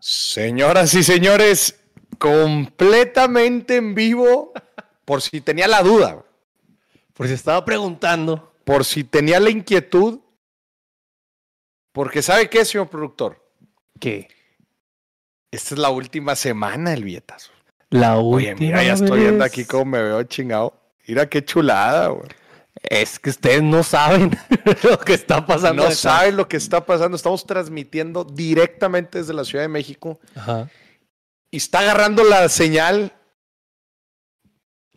Señoras y señores, completamente en vivo, por si tenía la duda, Por si estaba preguntando. por si tenía la inquietud, porque ¿sabe qué, señor productor? ¿Qué? Esta es la última semana del billetazo. La Oye, última mira, ya estoy viendo aquí cómo me veo chingado. Mira qué chulada, güey. Es que ustedes no saben lo que está pasando. No saben lo que está pasando. Estamos transmitiendo directamente desde la Ciudad de México Ajá. y está agarrando la señal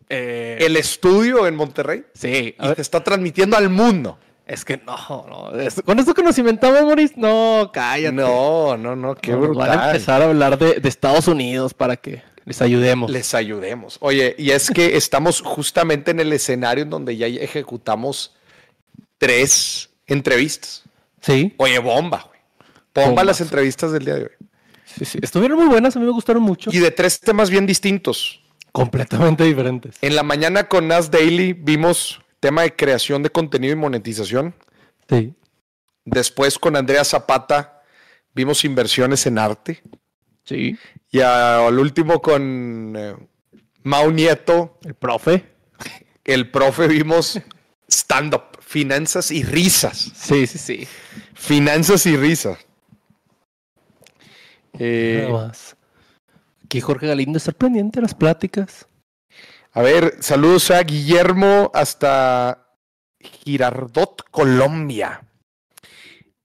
Eh, el estudio en Monterrey sí, y te está transmitiendo al mundo. es que no, no. es- con esto que nos inventamos, Maurice, no, cállate. No, no, no, qué Nos Van a brutal. empezar a hablar de, de Estados Unidos para que les ayudemos. Les ayudemos. Oye, y es que estamos justamente en el escenario en donde ya ejecutamos tres entrevistas. Sí, Oye, bomba, güey. Bomba Bomba, las sí. entrevistas del día de hoy. sí, sí. Estuvieron muy buenas, a mí me gustaron mucho. Y de tres temas bien distintos. Completamente diferentes. En la mañana con Nas Daily vimos tema de creación de contenido y monetización. Sí. Después con Andrea Zapata vimos inversiones en arte. Sí. Y al último con eh, Mau Nieto, El profe. el profe, vimos stand-up, finanzas y risas. Sí, sí, sí. Finanzas y risas. Eh, Nada más. Aquí Jorge Galindo está pendiente de las pláticas. a ver, saludos a Guillermo hasta Girardot, Colombia.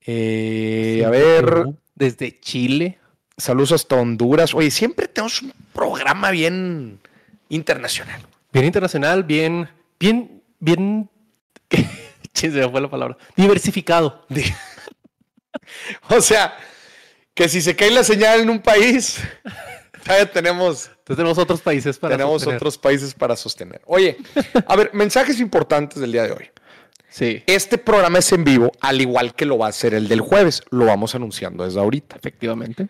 Eh, a ver, Desde Chile. Saludos hasta Honduras. Oye, siempre tenemos un programa bien internacional. Bien internacional, bien, bien, bien. Se me fue la palabra. Diversificado. Di- o sea, que si se cae la señal en un país, ya tenemos, Entonces tenemos otros países para. tenemos sostener. otros países para sostener. Oye, a ver, mensajes importantes del día de hoy. Sí, Este programa es en vivo, al igual que lo va a ser el del jueves. Lo vamos anunciando desde ahorita. efectivamente.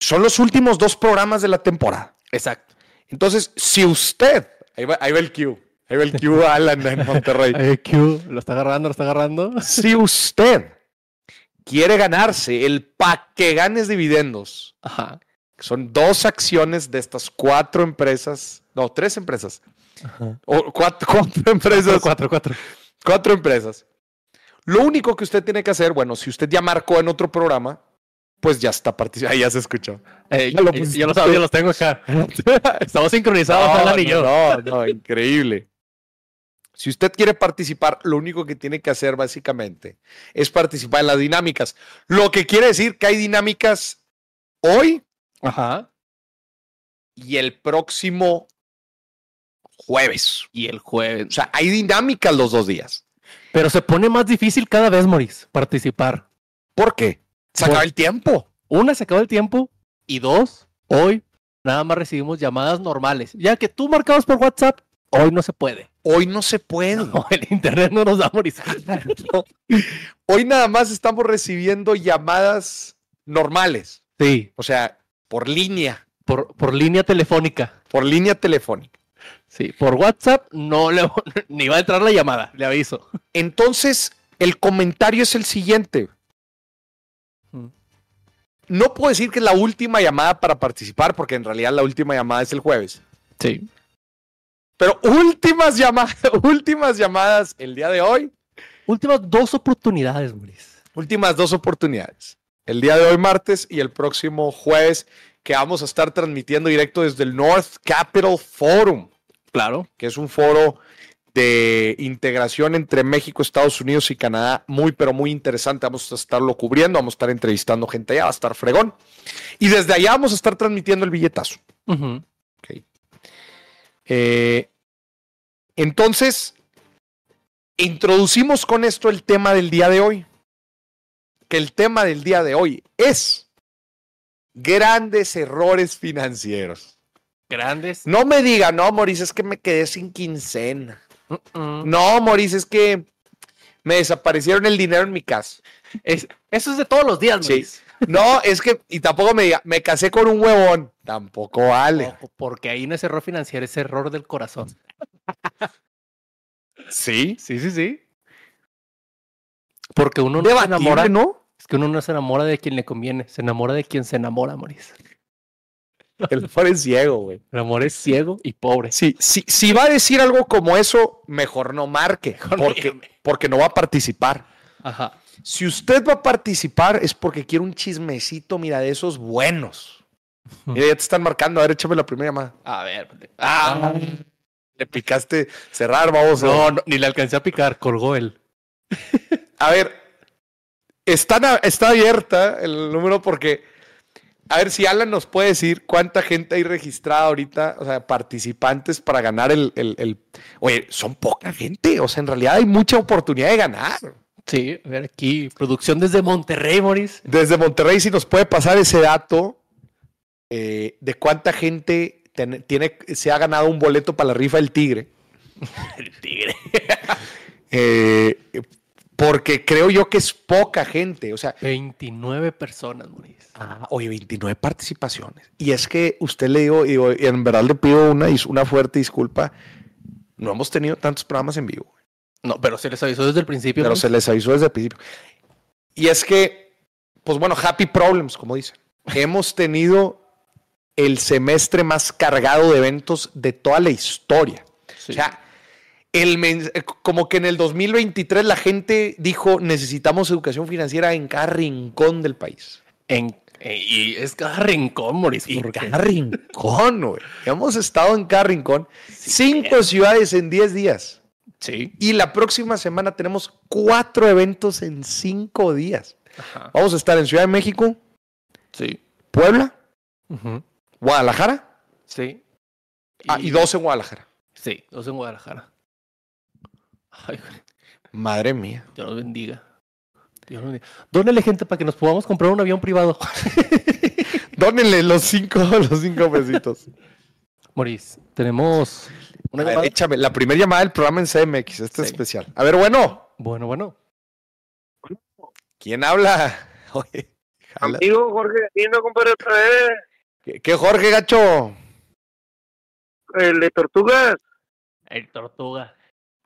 Son los últimos dos programas de la temporada. Exacto. Entonces, si usted, ahí va, ahí va el Q, ahí va el Q Alan en Monterrey. IQ, lo está agarrando, lo está agarrando. Si usted quiere ganarse el pa' que ganes dividendos, Ajá. son dos acciones de estas cuatro empresas, no, tres empresas, Ajá. o cuatro, cuatro empresas, Cuatro, cuatro. cuatro empresas. Lo único que usted tiene que hacer, bueno, si usted ya marcó en otro programa, pues ya está participando. Ahí ya se escuchó. Eh, Ya lo yo, lo sabía, yo los tengo acá. Estamos sincronizados, No, Alan y yo. no, no, no, increíble. Si usted quiere participar, lo único que tiene que hacer básicamente es participar en las dinámicas. Lo que quiere decir que hay dinámicas hoy Ajá. y el próximo jueves. Y el jueves. O sea, hay dinámicas los dos días. Pero se pone más difícil cada vez, Maurice, participar. ¿Por qué? Se acaba el tiempo. Una, se acabó el tiempo. Y dos, hoy nada más recibimos llamadas normales. Ya que tú marcabas por WhatsApp, hoy no se puede. Hoy no se puede. No, el internet no nos da, Maurice. Hoy nada más estamos recibiendo llamadas normales. Sí, O sea, por línea, por, por línea telefónica. por línea telefónica. Sí, por WhatsApp no le ni va a entrar la llamada, le aviso. Entonces, el comentario es el siguiente. No puedo decir que es la última llamada para participar, porque en realidad la última llamada es el jueves. Sí. Pero últimas llamadas, últimas llamadas el día de hoy, Últimas dos oportunidades, Maurice. últimas dos oportunidades. El día de hoy martes y el próximo jueves que vamos a estar transmitiendo directo desde el North Capital Forum, Claro. que es un foro de integración entre México, Estados Unidos y Canadá, muy pero muy interesante. Vamos a estarlo cubriendo, vamos a estar entrevistando gente allá, va a estar fregón. Y desde allá vamos a estar transmitiendo el billetazo. Eh, entonces, introducimos con esto el tema del día de hoy. Que el tema del día de hoy es grandes errores financieros. Grandes. No me diga, no, Maurice, es que me quedé sin quincena. No, Maurice, es que me desaparecieron el dinero en mi casa. Es- eso es de todos los días, Sí. Maurice. No, es que, y tampoco me diga, me casé con un huevón. Tampoco vale. Porque ahí no es error financiero, es error del corazón. Sí. Sí, sí, sí. Porque uno no se enamora. ¿no? Es que uno no se enamora de quien le conviene, se enamora de quien se enamora, Moris. El amor es ciego, güey. El amor es ciego y pobre. Sí, sí, si va a decir algo como eso, mejor no marque, porque, porque no va a participar. Ajá. Si usted va a participar es porque quiere un chismecito, mira, de esos buenos. Mira, ya te están marcando. A ver, échame la primera llamada. A ver. Ah, le picaste cerrar, vamos. No, no, ni le alcancé a picar, colgó él. A ver, están a- está abierta el número porque, a ver si Alan nos puede decir cuánta gente hay registrada ahorita, o sea, participantes para ganar el, el- el- Oye, son poca gente, o sea, en realidad hay mucha oportunidad de ganar. Sí, a ver aquí, producción desde Monterrey, Moris. Desde Monterrey, si nos puede pasar ese dato eh, de cuánta gente ten- tiene, se ha ganado un boleto para la rifa del Tigre. El tigre. Eh, porque creo yo que es poca gente, o sea, 29 personas, Moris. Ah, oye, 29 participaciones. Y es que usted le digo, digo, y en verdad le pido una, una fuerte disculpa. No hemos tenido tantos programas en vivo, No, pero se les avisó desde el principio. pero Moris. se les avisó desde el principio. Y es que, pues bueno, happy problems, como dicen. Hemos tenido el semestre más cargado de eventos de toda la historia. Sí. O sea, el eh, como que en el 2023 la gente dijo necesitamos educación financiera en cada rincón del país. En- eh, y es cada rincón, Moris. Y cada rincón, güey. Hemos estado en cada rincón. Cinco ciudades en 10 días. Sí. Y la próxima semana tenemos cuatro eventos en cinco días. Ajá. Vamos a estar en Ciudad de México, Sí. Puebla. Guadalajara Sí. ah, y dos en Guadalajara. Sí, dos en Guadalajara. Ay, Madre mía. Dios los bendiga. Dios los bendiga. Dónele gente para que nos podamos comprar un avión privado. Dónenle los cinco, los cinco pesitos. Moris, tenemos A una ver, échame la primera llamada del programa en CMX. Este es especial. A ver, bueno. Bueno, bueno. ¿Quién habla? Oye. Amigo Jorge Gatino, compadre, otra vez. ¿Qué, qué Jorge Gacho? El de Tortugas. El tortuga.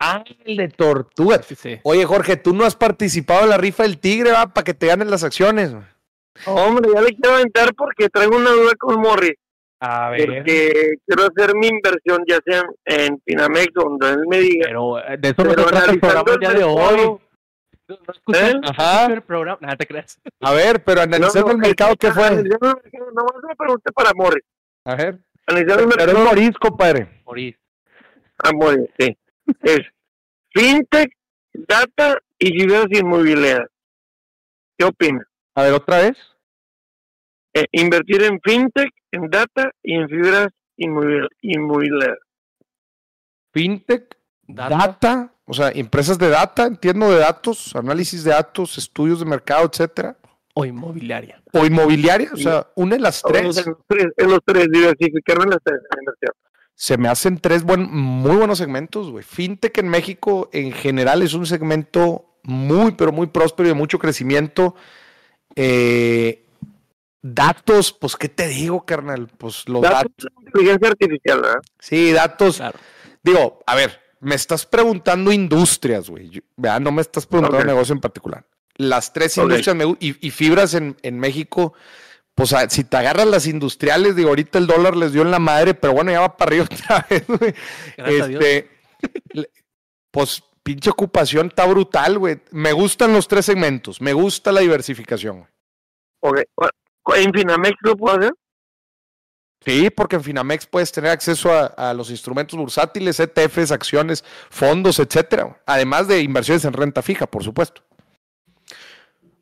Ah, el de Tortuga. Sí, sí. Oye, Jorge, tú no has participado en la rifa del tigre, va, para que te ganen las acciones. Hombre, ya le quiero aventar porque traigo una duda con Morris. A Porque quiero hacer mi inversión, ya sea en, Finamex, donde él me diga. Pero eh, de eso no se trata el analizando programa el día de mercado, hoy. No, no escuché, ¿Eh? no Ajá. el programa. Nada, te creas. A ver, pero analizando No, el no, mercado, ¿qué fue? analizando el mercado, Nomás una pregunta para Morris. A ver. Analizando el Pero es mercado Moris, compadre. Morir. a Morris, sí. Es fintech, data y fibras inmobiliarias. ¿Qué opina? A ver, otra vez. Eh, invertir en fintech, en data y en fibras inmobil- inmobiliarias. Fintech, Data. data, o sea, empresas de data, entiendo de datos, análisis de datos, estudios de mercado, etcétera. O inmobiliaria. O inmobiliaria, o sea, une las En tres. los tres, en los tres, diversificarme en las tres la inversión. Se me hacen tres buen, muy buenos segmentos, güey. Fintech en México en general es un segmento muy, pero muy próspero y de mucho crecimiento. Eh, datos, pues, ¿qué te digo, carnal? Pues los datos. Datos inteligencia artificial, ¿verdad? Sí, datos. Claro. Digo, a ver, me estás preguntando industrias, güey. No me estás preguntando Ok. negocio en particular. Las tres industrias me y, y fibras en, en México, pues a- si te agarras las industriales, digo, ahorita el dólar les dio en la madre, pero bueno, ya va para arriba otra vez, güey. Este, pues pinche ocupación está brutal, güey. Me gustan los tres segmentos, me gusta la diversificación. güey. Ok. ¿En Finamex lo puedo hacer? Sí, porque en Finamex puedes tener acceso a, a los instrumentos bursátiles, ETFs, acciones, fondos, etcétera. Además de inversiones en renta fija, por supuesto.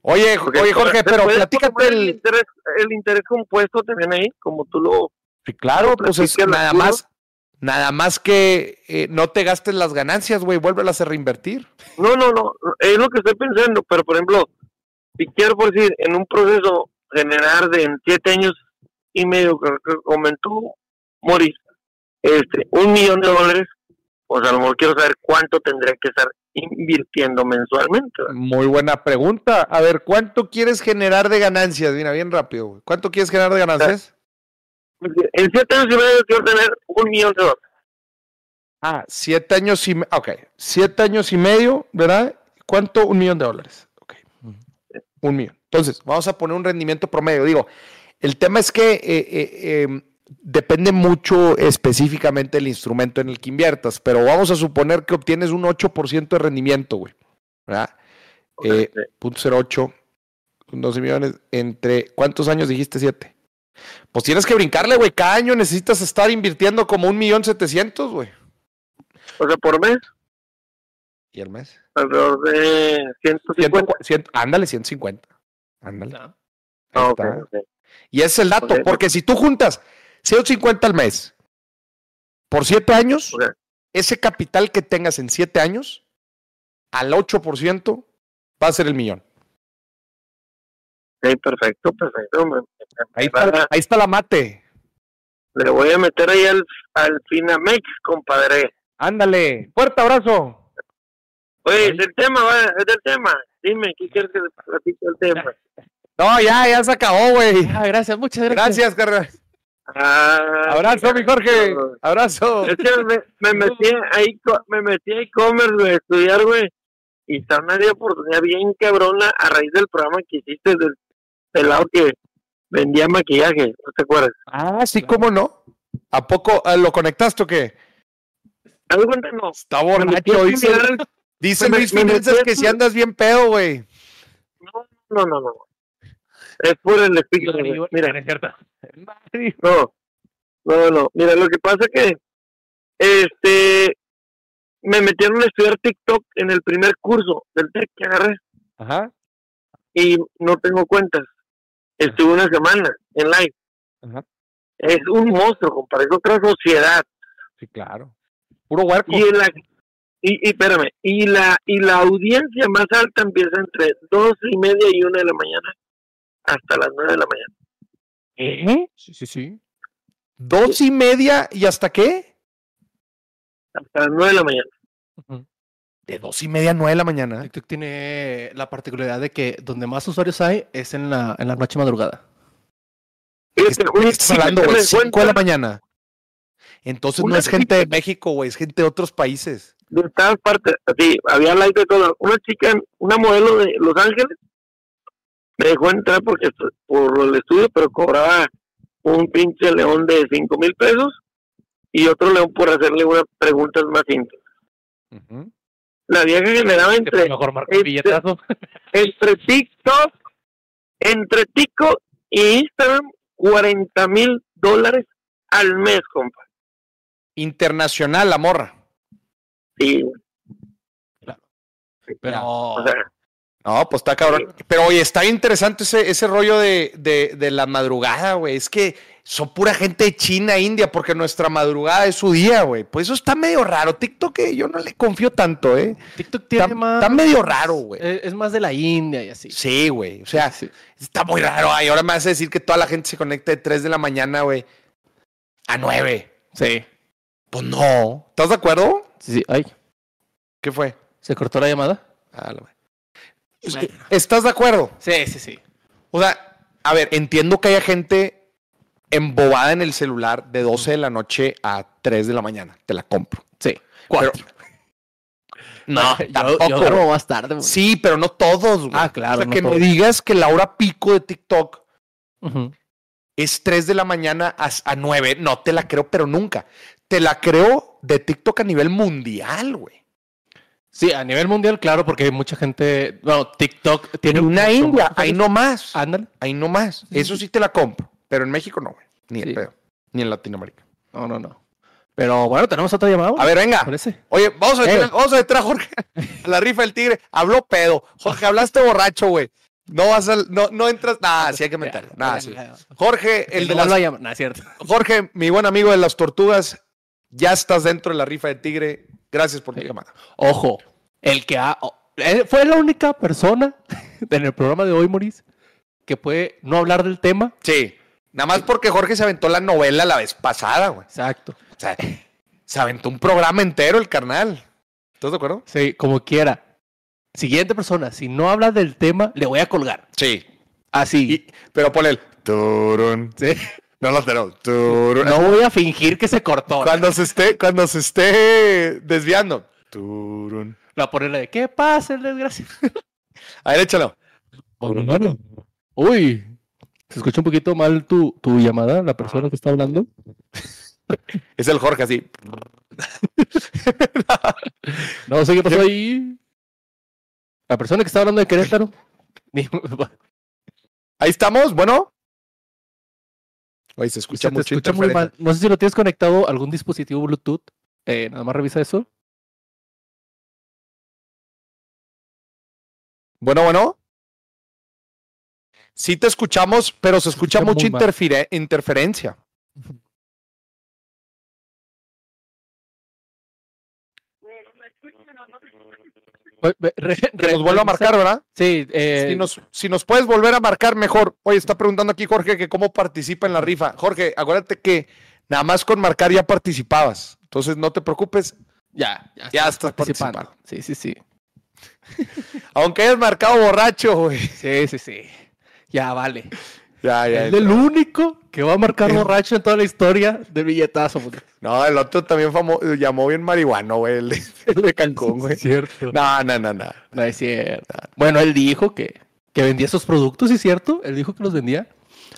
Oye, oye Jorge, ¿se pero platícate el el. interés, el interés compuesto también ahí, como tú lo... Sí, claro, pues es platica la nada más, nada más que eh, no te gastes las ganancias, güey, vuélvelas a reinvertir. No, no, no, es lo que estoy pensando, pero por ejemplo, si quiero por decir, en un proceso generar de en siete años y medio que comentó Moris, este, un millón de dólares, pues a lo mejor quiero saber cuánto tendría que estar invirtiendo mensualmente. Muy buena pregunta. A ver, ¿cuánto quieres generar de ganancias? Mira, bien rápido, güey. ¿Cuánto quieres generar de ganancias? En siete años y medio quiero tener un millón de dólares. Ah, siete años y medio. Ok, siete años y medio, ¿verdad? ¿Cuánto? Un millón de dólares. Ok. Un millón. Entonces, vamos a poner un rendimiento promedio. Digo, el tema es que eh, eh, em, depende mucho específicamente del instrumento en el que inviertas, pero vamos a suponer que obtienes un 8% de rendimiento, güey. ¿Verdad? Eh, punto 08, 12 millones, entre, ¿cuántos años dijiste? Siete. Pues tienes que brincarle, güey. Cada año necesitas estar invirtiendo como un millón setecientos, güey. O sea, por mes, ¿Y el mes? alrededor de 150. Ciento- cien- ándale, 150. Ándale. No. Ah, ok, está. ok. Y ese es el dato, Ok. porque si tú juntas 150 al mes por 7 años, ese capital que tengas en 7 años, al 8% va a ser el millón. Ok, perfecto, perfecto. Ahí está, ahí está la mate. Le voy a meter ahí al, al Finamex, compadre. Ándale, fuerte abrazo. Oye, es el tema, va, es del tema. Dime, ¿qué quieres que te platique el tema? No, ya, ya se acabó, güey. Ah, gracias, muchas gracias. Gracias, carnal. Ah, Abrazo, mi Jorge. Abrazo. Es que me, me metí ahí, me metí a e-commerce, güey, a estudiar, güey. Y está una oportunidad bien cabrona a raíz del programa que hiciste del pelado que vendía maquillaje, ¿no te acuerdas? Ah, sí, cómo no. ¿A poco ah, lo conectaste o qué? No. Está borracho, dice, estudiar- dice me- Luis Finanzas que si andas bien pedo, güey. No, no, no, no. Es por el güey. Mira, es cierto. no, no, no. Mira, lo que pasa que, este, me metieron a estudiar TikTok en el primer curso del TEC que agarré Ajá. y no tengo cuentas. Estuve una semana en live. Ajá. Es un monstruo, compadre, es otra sociedad. Sí, claro. Puro huerco. Y, la, y, y espérame, y la, y la audiencia más alta empieza entre dos y media y una de la mañana hasta las nueve de la mañana. ¿Eh? Sí, sí, sí. ¿Dos y media y hasta qué? Hasta las nueve de la mañana. De dos y media a nueve de la mañana. TikTok tiene la particularidad de que donde más usuarios hay es en la, en la noche madrugada. Fíjate, ¿Qué un- estás hablando, güey? me Cinco de la mañana. Entonces no es gente de México, güey, es gente de otros países. de todas partes, así, había live de todo. Una chica, una modelo de Los Ángeles, me dejó entrar porque por el estudio, pero cobraba un pinche león de cinco mil pesos y otro león por hacerle unas preguntas más íntimas. La vieja generaba entre, mejor este- billetazo. entre TikTok, entre TikTok y Instagram, 40 mil dólares al mes, compa. Internacional, la morra. Sí, güey. Pero o sea, No, pues está cabrón. Pero oye, está interesante ese, ese rollo de, de, de la madrugada, güey. Es que son pura gente de China, India, porque nuestra madrugada es su día, güey. Pues eso está medio raro. TikTok, eh, yo no le confío tanto, ¿eh? TikTok tiene Está, más. está medio raro, güey. Es, es más de la India y así. Sí, güey. O sea, Sí. está muy raro. Ay, ahora me vas a decir que toda la gente se conecta de 3 de la mañana, güey, a 9. Sí. Pues no. ¿Estás de acuerdo? Sí, sí. Ay, ¿Qué fue? ¿se cortó la llamada? Ah, la güey. ¿Estás de acuerdo? Sí, sí, sí. O sea, a ver, entiendo que haya gente embobada en el celular de 12 de la noche a 3 de la mañana. Te la compro. Sí. Pero- no, yo, tampoco. yo duermo más tarde. güey. Sí, pero no todos. güey. Ah, claro, O sea, no que me digas que la hora pico de TikTok es 3 de la mañana a, a 9. No te la creo, pero nunca. Te la creo de TikTok a nivel mundial, güey. Sí, a nivel mundial, claro, porque hay mucha gente. Bueno, TikTok tiene En una India, ahí no más. Ándale. Ahí no más. Eso sí te la compro. Pero en México no, güey. Ni el Sí. pedo. Ni en Latinoamérica. No, no, no. Pero bueno, tenemos otra llamada. A ver, venga. Parece. Oye, vamos a meter, Eh. vamos a, meter a Jorge a la rifa del tigre. Habló pedo. Jorge, hablaste borracho, güey. No vas a, no, no entras. Nah, sí hay que meterlo. Nah, sí. Jorge, el de las... No, cierto. Jorge, mi buen amigo de las tortugas, ya estás dentro de la rifa del tigre. Gracias por tu llamada. Ojo, el que ha... él fue la única persona en el programa de hoy, Maurice, que puede no hablar del tema. Sí. Nada más porque Jorge se aventó la novela la vez pasada, güey. Exacto. O sea, se aventó un programa entero el carnal. ¿Estás de acuerdo? Sí, como quiera. Siguiente persona, si no habla del tema, le voy a colgar. Sí. Así. Y- pero ponle el turun. Sí. No lo tenemos. Turun. No voy a fingir que se cortó. Cuando se esté, cuando se esté desviando. Turun. La ponerle de ¿qué pasa, el desgraciado? A ver, échalo. Uy, se escucha un poquito mal tu, tu llamada, la persona que está hablando. Es el Jorge así. No sé qué pasó ahí. La persona que está hablando de Querétaro. Ahí estamos, bueno. Oye, se escucha se mucho escucha muy interferencia. mal. No sé si lo tienes conectado a algún dispositivo Bluetooth. Eh, nada más revisa eso. Bueno, bueno. Sí te escuchamos, pero se escucha, escucha mucha interferencia. Re- Que nos vuelva a marcar, ¿verdad? Sí, eh, Si nos, si nos puedes volver a marcar mejor. Oye, está preguntando aquí Jorge que cómo participa en la rifa. Jorge, acuérdate que nada más con marcar ya participabas. Entonces no te preocupes. ya, ya, Ya estás estás participando. Sí, sí, sí. Aunque hayas marcado borracho, güey. Sí, sí, sí. Ya vale. Ya, ya. Es el único que va a marcar borracho en toda la historia del billetazo. puta. No, el otro también famo- llamó bien marihuano, güey. El de, el de Cancún, güey. Es cierto. No, no, no, no. No es cierto. Bueno, él dijo que, que vendía esos productos, ¿sí es cierto? Él dijo que los vendía.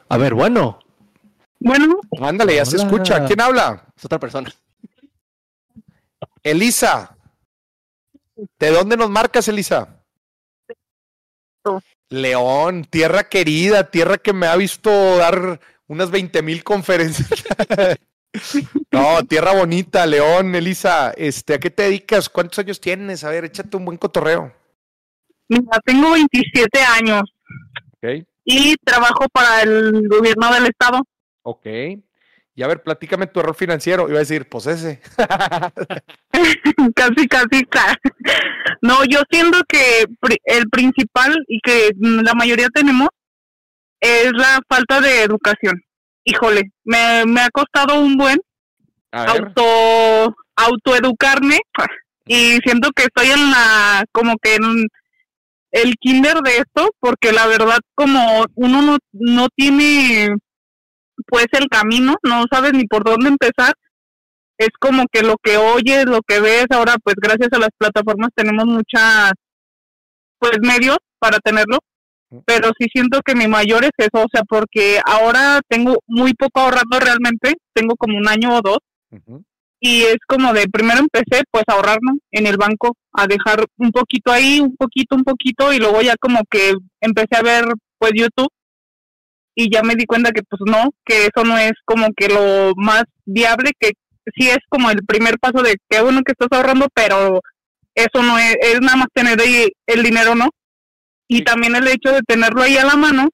A ver, bueno, Bueno, Ándale, ya se Hola. escucha. ¿Quién habla? es otra persona. Elisa. ¿De dónde nos marcas, Elisa? León, tierra querida, tierra que me ha visto dar unas 20 mil conferencias. no, tierra bonita, León, Elisa. Este, ¿A qué te dedicas? ¿Cuántos años tienes? A ver, échate un buen cotorreo. mira, tengo 27 años Ok. y trabajo para el gobierno del estado. Ok. Y a ver, platícame tu error financiero. Iba a decir, pues ese. casi, casi, claro. No, yo siento que el principal y que la mayoría tenemos es la falta de educación. Híjole, me, me ha costado un buen auto autoeducarme y siento que estoy en la como que en el kinder de esto porque la verdad como uno no, no tiene pues el camino no sabes ni por dónde empezar. Es como que lo que oyes lo que ves. Ahora pues gracias a las plataformas tenemos muchas pues medios para tenerlo pero sí siento que mi mayor es eso o sea porque ahora tengo muy poco ahorrando realmente tengo como un año o dos y es como de primero empecé pues a ahorrar ¿no? en el banco a dejar un poquito ahí un poquito un poquito y luego ya como que empecé a ver pues YouTube y ya me di cuenta que pues no que eso no es como que lo más viable que sí es como el primer paso de qué bueno que estás ahorrando pero eso no es, es nada más tener ahí el dinero no y Sí. también el hecho de tenerlo ahí a la mano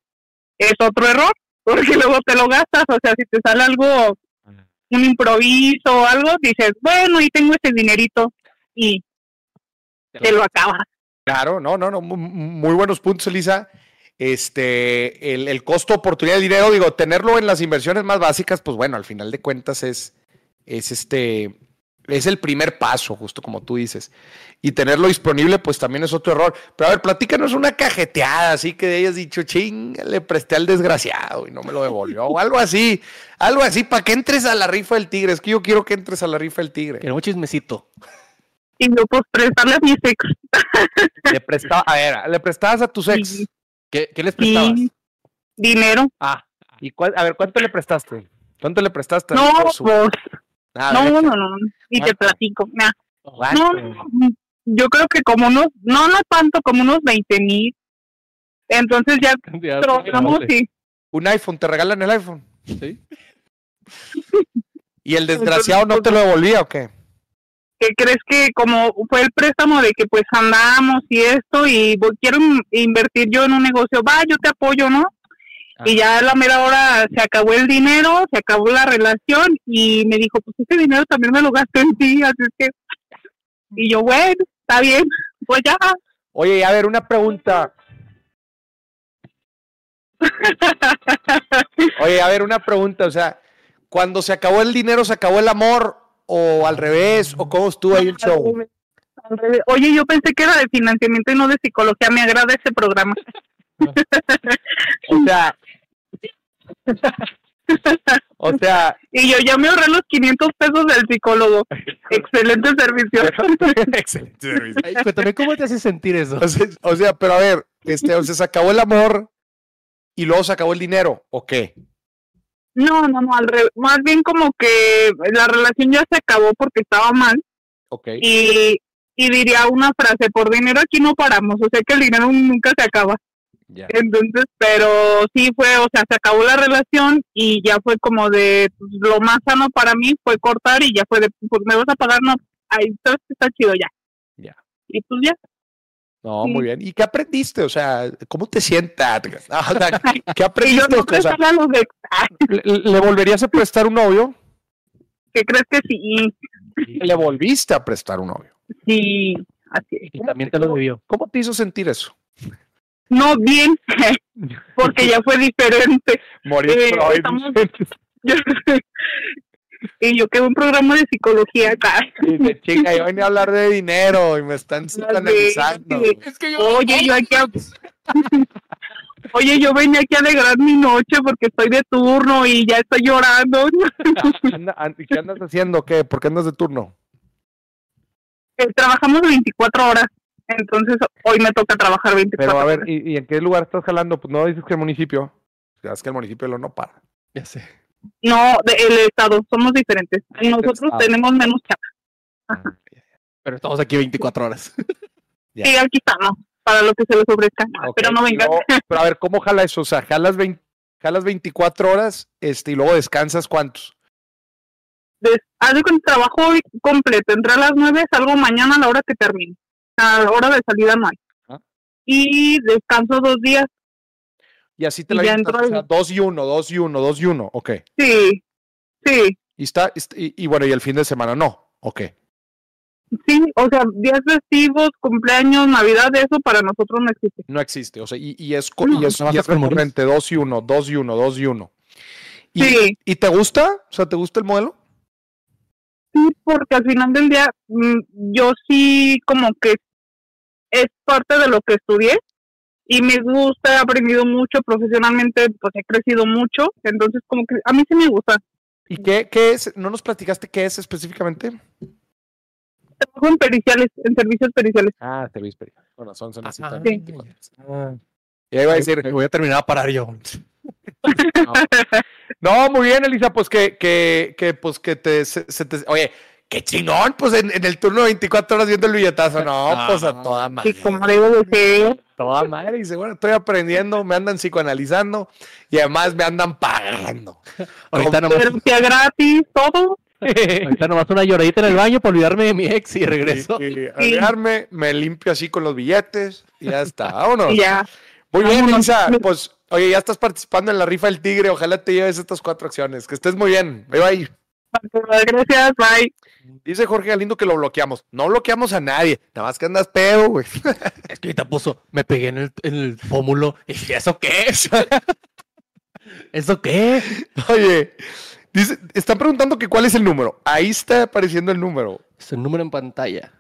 es otro error porque luego te lo gastas o sea si te sale algo un improviso o algo, dices, bueno, y tengo ese dinerito y te lo acabas. Claro, no, no, no, mu- muy buenos puntos, Elisa. Este, el, el costo oportunidad del dinero, digo, tenerlo en las inversiones más básicas, pues bueno, al final de cuentas es, es este, es el primer paso, justo como tú dices. Y tenerlo disponible, pues también es otro error. Pero a ver, platícanos una cajeteada, así que hayas dicho, ching, le presté al desgraciado y no me lo devolvió, o algo así, algo así, para que entres a la rifa del tigre. Es que yo quiero que entres a la rifa del tigre. Queremos chismecito. Y yo, pues, prestarle a mis ex. Le prestaba, a ver, le prestabas a tus ex. Sí. ¿Qué, qué les prestabas? Y dinero. Ah, ¿y cuál- a ver, ¿cuánto le prestaste? ¿Cuánto le prestaste? No, pues, Ah, no, no, no. Y te platico. Mira, ¿Cuánto? no, yo creo que como unos, no, no tanto, como unos 20 mil. Entonces ya y Un iPhone, te regalan el iPhone. Sí. ¿Y el desgraciado no te lo devolvía o qué? ¿Qué crees que como fue el préstamo de que pues andamos y esto y voy- quiero in- invertir yo en un negocio, va, yo te apoyo, ¿no? Y ya a la mera hora se acabó el dinero, se acabó la relación y me dijo, pues ese dinero también me lo gasto en ti, así es que... Y yo, bueno, está bien, pues ya. Oye, y a ver, una pregunta. Oye, a ver, una pregunta. O sea, cuando se acabó el dinero, ¿se acabó el amor? ¿O al revés? ¿O cómo estuvo ahí el show? Al revés. Oye, yo pensé que era de financiamiento y no de psicología, me agrada ese programa. O sea, o sea, Y yo ya me ahorré los 500 pesos del psicólogo. Excelente servicio. Excelente servicio. Ay, cuéntame, ¿cómo te hace sentir eso? O sea, o sea, pero a ver, este, o sea, se acabó el amor y luego se acabó el dinero, ¿o qué? No, no, no, al re- más bien como que la relación ya se acabó porque estaba mal Ok. y, y diría una frase, por dinero aquí no paramos, o sea que el dinero nunca se acaba. Ya. Entonces, pero sí fue, o sea, se acabó la relación y ya fue como de, pues, lo más sano para mí fue cortar y ya fue de, pues me vas a pagar, no, ahí sabes que está chido ya. Ya. Y pues ya. No, Sí. muy bien. ¿Y qué aprendiste? O sea, ¿cómo te sientas? ¿qué, qué aprendiste? no O sea, ¿le, le volverías a prestar un novio? que crees que sí, Le volviste a prestar un novio. sí, así es. Y también te lo debió. ¿Cómo te hizo sentir eso? No bien, porque ya fue diferente. Morir Eh, por hoy. y yo que un programa de psicología acá. Dice, chica, yo venía a hablar de dinero y me están sí. Oye, yo aquí a... Oye, yo venía aquí a alegrar mi noche porque estoy de turno y ya estoy llorando. ¿y ¿Qué andas haciendo? ¿Qué? ¿Por qué andas de turno? Eh, Trabajamos 24 horas, entonces hoy me toca trabajar 24 Pero a ver, horas. ¿y, y en qué lugar estás jalando? Pues no dices que el municipio. Es que el municipio lo no para. Ya sé. No, de- el estado, somos diferentes. Nosotros estado. tenemos menos chapa. Pero estamos aquí 24 horas. Sí, aquí estamos, para lo que se les ofrezca. Ok, Pero no vengan. luego- pero a ver, ¿cómo jala eso? O sea, jalas, 20 jalas 24 horas este, y luego descansas cuántos. De cuenta, trabajo completo. Entré a las 9, salgo mañana a la hora que termine. A la hora de salida no hay. Ah. Y descanso dos días. Y así te Y la entró o sea, dos y uno, dos y uno, dos y uno, ok. Sí, sí, Y está, est- y, y bueno, y el fin de semana no, ok. sí. O sea, días festivos, cumpleaños, Navidad, eso para nosotros no existe. No existe, o sea, y, y es, No, y es, y es recurrente, dos y uno, dos y uno, dos y uno. ¿Y, Sí, ¿Y te gusta? O sea, ¿te gusta el modelo? sí, porque al final del día mm, yo sí como que es parte de lo que estudié y me gusta, he aprendido mucho profesionalmente, pues he crecido mucho, entonces como que a mí sí me gusta. ¿Y qué, qué es? ¿No nos platicaste qué es específicamente? Trabajo en periciales, en servicios periciales. Ah, te vi, Bueno, son, son así. Sí. Ah, Y ahí va a decir, me voy a terminar a parar yo. No, muy bien, Elisa, pues que, que, que pues que te, se, se te, oye, qué chingón, pues en, en el turno de 24 horas viendo el billetazo, no, No. pues a toda Y madre, como debo de ser, toda madre, dice, bueno, estoy aprendiendo, me andan psicoanalizando y además me andan pagando. Ahorita nomás, gratis, todo. ahorita nomás una lloradita en el baño para olvidarme de mi ex y regreso. Y, y arreglarme, me limpio así con los billetes y ya está, vámonos. Y ya. Muy bien, Vámonos. Elisa, pues, oye, ya estás participando en la rifa del tigre, ojalá te lleves estas cuatro acciones, que estés muy bien, bye bye. Gracias, bye. Dice Jorge Galindo que lo bloqueamos. No bloqueamos a nadie. Nada más que andas pedo, güey. Es que ahorita puso, me pegué en el, en el pómulo. Y dije, ¿eso qué es? ¿Eso qué? Oye, dice, están preguntando que cuál es el número. Ahí está apareciendo el número. Es el número en pantalla.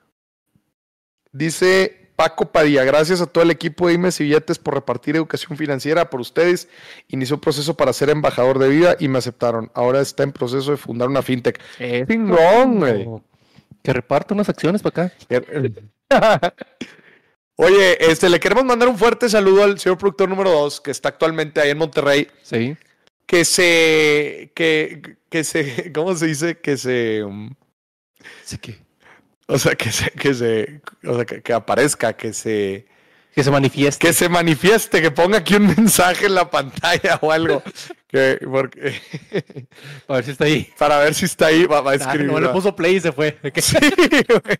Dice Paco Padilla, gracias a todo el equipo de Imes y Billetes por repartir educación financiera por ustedes. Inició un proceso para ser embajador de vida y me aceptaron. Ahora está en proceso de fundar una fintech. Chingón, güey. Que reparta unas acciones para acá. Oye, este, le queremos mandar un fuerte saludo al señor productor número 2, que está actualmente ahí en Monterrey. Sí. que se, que, que se, ¿cómo se dice? Que se, um, Sí que, o sea, que se, que se, o sea, que, que aparezca, que se, que se manifieste. que se manifieste, que ponga aquí un mensaje en la pantalla o algo, que, porque, A ver si está ahí. para ver si está ahí, va, va a escribir. no le puso play y se fue. Sí, güey.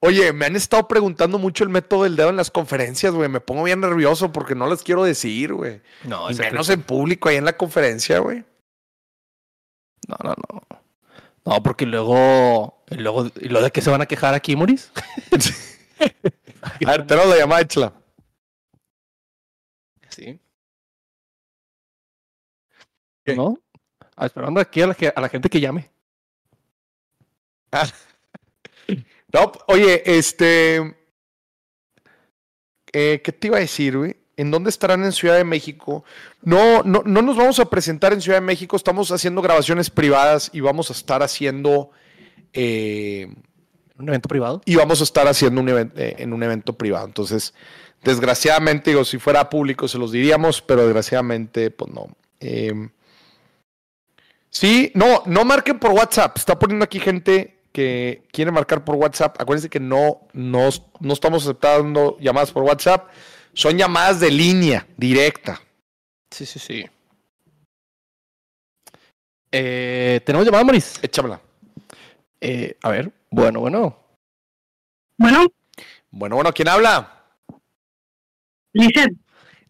Oye, me han estado preguntando mucho el método del dedo en las conferencias, güey. Me pongo bien nervioso porque no les quiero decir, güey. No, Y menos en público ahí en la conferencia, güey. No, no, no. No, porque luego, y luego, ¿y lo de que se van a quejar aquí, Moris? A ver, tenemos la llamada, échala. Sí. ¿Qué? ¿No? Ah, esperando aquí a la, que- a la gente que llame. No, oye, este. eh, ¿Qué te iba a decir, güey? ¿En dónde estarán en Ciudad de México? No, no, no nos vamos a presentar en Ciudad de México. Estamos haciendo grabaciones privadas y vamos a estar haciendo. eh, ¿Un evento privado? y vamos a estar haciendo un evento, en un evento privado. Entonces, desgraciadamente, digo, si fuera público se los diríamos, pero desgraciadamente, pues no. Eh, sí, no, no marquen por WhatsApp. Está poniendo aquí gente que quiere marcar por WhatsApp. Acuérdense que no, no, no estamos aceptando llamadas por WhatsApp. Son llamadas de línea directa. Sí, sí, sí. Eh, ¿Tenemos llamada, Maris? Échamela. Eh, a ver, bueno, bueno. Bueno, Bueno, bueno, ¿quién habla? Lizeth,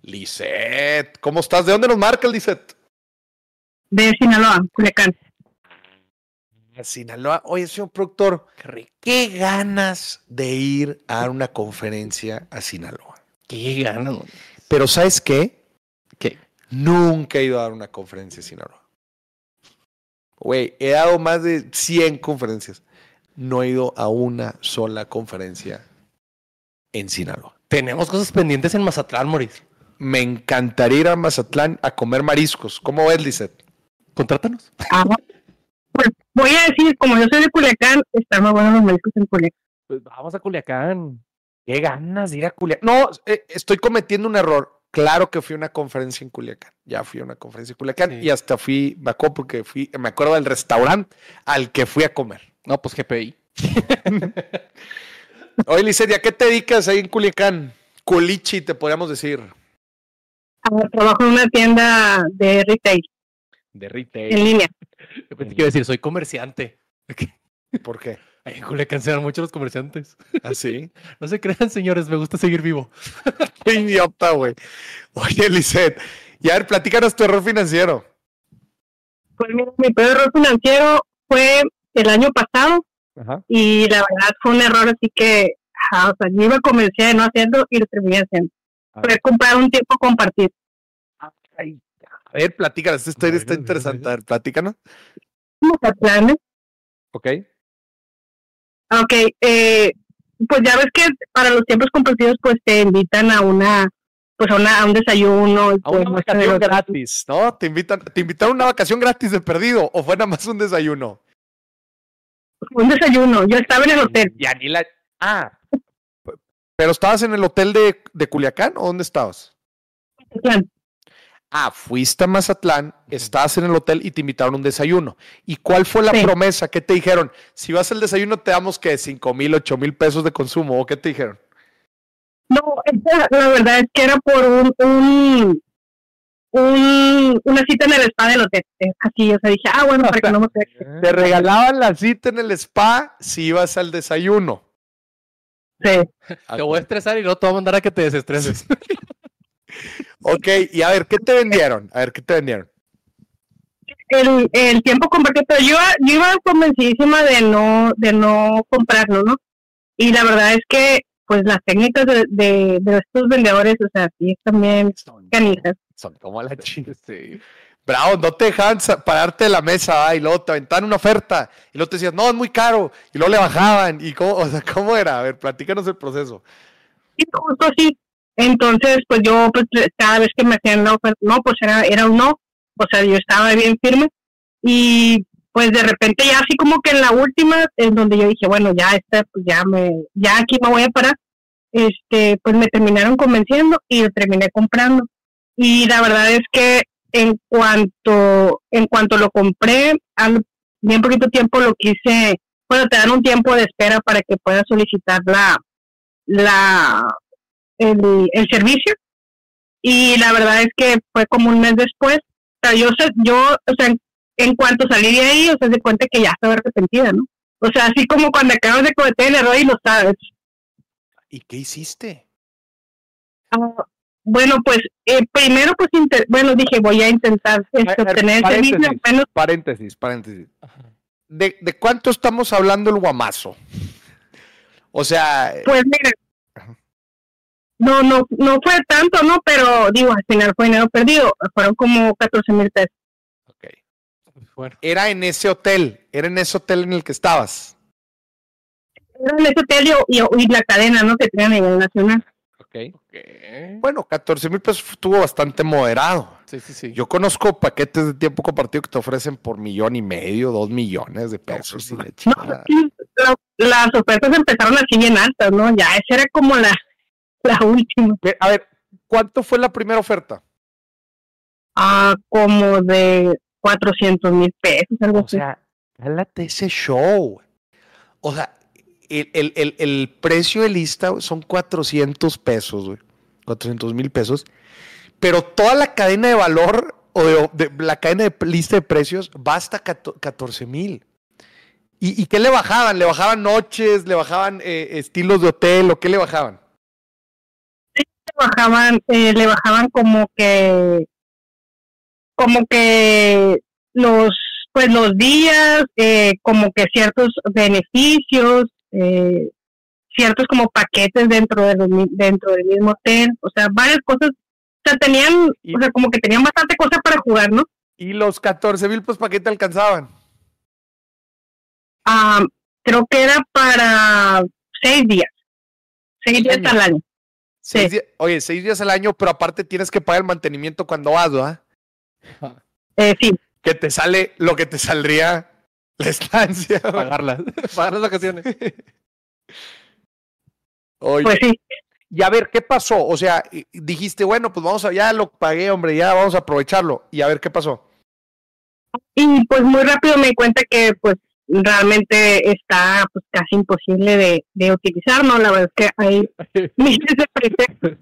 Lisette. ¿Cómo estás? ¿De dónde nos marca, Lisette? de Sinaloa, Culiacán. Sinaloa. Oye, señor productor, qué ganas de ir a dar una conferencia a Sinaloa. Qué ganas. Pero ¿sabes qué? ¿Qué? Nunca he ido a dar una conferencia a Sinaloa. Güey, he dado más de 100 conferencias. No he ido a una sola conferencia en Sinaloa. Tenemos cosas pendientes en Mazatlán, Maurice. Me encantaría ir a Mazatlán a comer mariscos. ¿Cómo ves, Lizeth? Contrátanos. Ah, pues voy a decir, como yo soy de Culiacán, están más buenos los mariscos en Culiacán. Pues vamos a Culiacán. Qué ganas de ir a Culiacán. No, eh, estoy cometiendo un error. Claro que fui a una conferencia en Culiacán. Ya fui a una conferencia en Culiacán Sí. y hasta fui, me acuerdo porque fui, me acuerdo del restaurante al que fui a comer. No, pues GPI. Oye, Lizeth, ¿y ¿a qué te dedicas ahí en Culiacán? Culichi, te podríamos decir. Ah, trabajo en una tienda de retail De en retail. línea. Yo pensé que iba a decir, soy comerciante. ¿Por qué? Culiacán se dan mucho los comerciantes. Así. No se crean, señores, me gusta seguir vivo. Qué idiota, güey. Oye, Lizeth, y a ver, platícanos tu error financiero. Pues mira, mi peor error financiero fue el año pasado Ajá. y la verdad fue un error así que, ajá, o sea, yo iba a de no hacerlo y lo terminé haciendo. A Fue comprar un tiempo compartido. A ver, platícanos. Esta historia está interesante. A ver, platícanos. Mazatlán, ¿eh? Ok. Ok, eh, pues ya ves que para los tiempos compartidos pues te invitan a una, pues a, una, a un desayuno. y, A pues, una vacación gratis, ¿no? Te invitan, te invitaron a una vacación gratis de perdido o fue nada más un desayuno. Un desayuno, yo estaba en el hotel. Ya ni la. Ah. Pero estabas en el hotel de, de Culiacán o dónde estabas? Mazatlán. Ah, fuiste a Mazatlán, estabas en el hotel y te invitaron a un desayuno. ¿Y cuál fue la Sí. promesa? ¿Qué te dijeron? Si vas al desayuno te damos que 5 mil, 8 mil pesos de consumo. ¿O qué te dijeron? No, la verdad es que era por un, un, un- una cita en el spa del hotel. Eh, Así, o sea, dije, ah, bueno, para que no me Te regalaban la cita en el spa si ibas al desayuno. Sí. Te voy a estresar y luego te voy a mandar a que te desestreses. Ok, y a ver, ¿qué te vendieron? A ver, ¿qué te vendieron? El, el tiempo compartido, pero yo, iba- yo iba convencidísima de no, de no comprarlo, ¿no? Y la verdad es que, pues las técnicas de, de, de estos vendedores, o sea, sí, también Son, canijas. son como la chingada. Sí. Bravo, no te dejaban pararte de la mesa ah, y luego te aventaban una oferta y luego te decían, no, es muy caro y luego le bajaban y cómo, o sea, ¿cómo era? A ver, platícanos el proceso. Y justo así. Entonces, pues yo, pues cada vez que me hacían la oferta, no, pues era, era un no. O sea, yo estaba bien firme. Y pues de repente ya así como que en la última, en donde yo dije, bueno, ya esta, pues ya me, ya aquí me voy a parar. Este, pues me terminaron convenciendo y lo terminé comprando. Y la verdad es que en cuanto, en cuanto lo compré, al bien poquito tiempo lo quise, bueno, te dan un tiempo de espera para que puedas solicitar la, la, el, el servicio y la verdad es que fue como un mes después. O sea, yo, sé- yo o sea, en, en cuanto salí de ahí, o sea, se cuenta que ya estaba arrepentida, ¿no? O sea, así como cuando acabas de cometer el error y lo sabes. ¿Y qué hiciste? Ah, bueno, pues eh, primero, pues, bueno, dije, voy a intentar este, A ver, obtener el servicio, paréntesis. menos, Paréntesis, paréntesis. ¿De, de cuánto estamos hablando el guamazo? O sea, pues mira. No, no, no fue tanto, ¿no? Pero digo, al final fue dinero perdido, fueron como 14 mil pesos. ok. Bueno, era en ese hotel, era en ese hotel en el que estabas. Era en ese hotel y, y- y la cadena, ¿no? Que tenían a nivel nacional. Ok. Bueno, 14 mil pesos estuvo bastante moderado. Sí, sí, sí. Yo conozco paquetes de tiempo compartido que te ofrecen por millón y medio, dos millones de pesos. y la No, sí, la- las ofertas empezaron así bien altas, ¿no? Ya esa era como la, la última. A ver, ¿cuánto fue la primera oferta? Ah, como de 400 mil pesos, algo O así. sea, cálate ese show. O sea, el, el- el- el precio de lista son 400 pesos, güey. 400 mil pesos. Pero toda la cadena de valor o de, de- la cadena de lista de precios va hasta 14 mil. ¿Y, ¿Y qué le bajaban? ¿Le bajaban noches? ¿Le bajaban eh, estilos de hotel? ¿O qué le bajaban? Le bajaban, eh, le bajaban como que, como que los, pues los días, eh, como que ciertos beneficios, eh, ciertos como paquetes dentro de los, dentro del mismo hotel, o sea, varias cosas, o sea, tenían, Y- o sea, como que tenían bastante cosa para jugar, ¿no? ¿Y los 14 mil, pues, para qué te alcanzaban? Ah, creo que era para seis días, seis días al año. Seis Sí. días- oye, seis días al año, pero aparte tienes que pagar el mantenimiento cuando vas, ¿verdad? Eh, sí, que te sale lo que te saldría la estancia. Pagarlas. Pagar las vacaciones. Oye, pues sí. y a ver, ¿qué pasó? O sea, dijiste, bueno, pues vamos a, ya lo pagué, hombre, ya vamos a aprovecharlo. Y a ver, ¿qué pasó? y pues muy rápido me di cuenta que pues realmente está pues casi imposible de, de utilizar, ¿no? La verdad es que hay miles de pretextos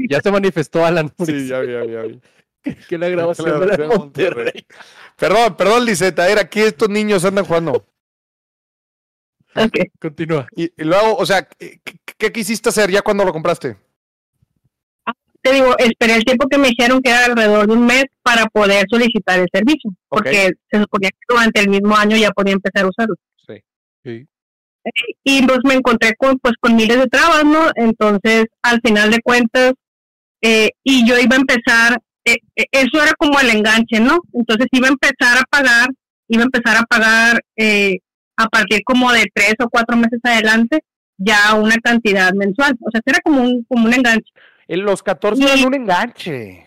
ya se manifestó Alan. vi, ya vi, ya vi. que la grabación era de Monterrey. Perdón, perdón, Liseta, a ver, aquí estos niños andan jugando. Ok. Continúa. Y, y luego, o sea, ¿qué, qué- qué quisiste hacer ya cuando lo compraste? Te digo, esperé el tiempo que me dijeron que era alrededor de un mes para poder solicitar el servicio, porque se suponía que durante el mismo año ya podía empezar a usarlo. Sí. Sí. y pues me encontré con pues con miles de trabas, ¿no? Entonces, al final de cuentas, eh, y yo iba a empezar, eh, eh, eso era como el enganche, ¿no? Entonces iba a empezar a pagar, iba a empezar a pagar eh, a partir como de tres o cuatro meses adelante, ya una cantidad mensual. O sea, era como un, como un enganche. En los 14 eran un enganche.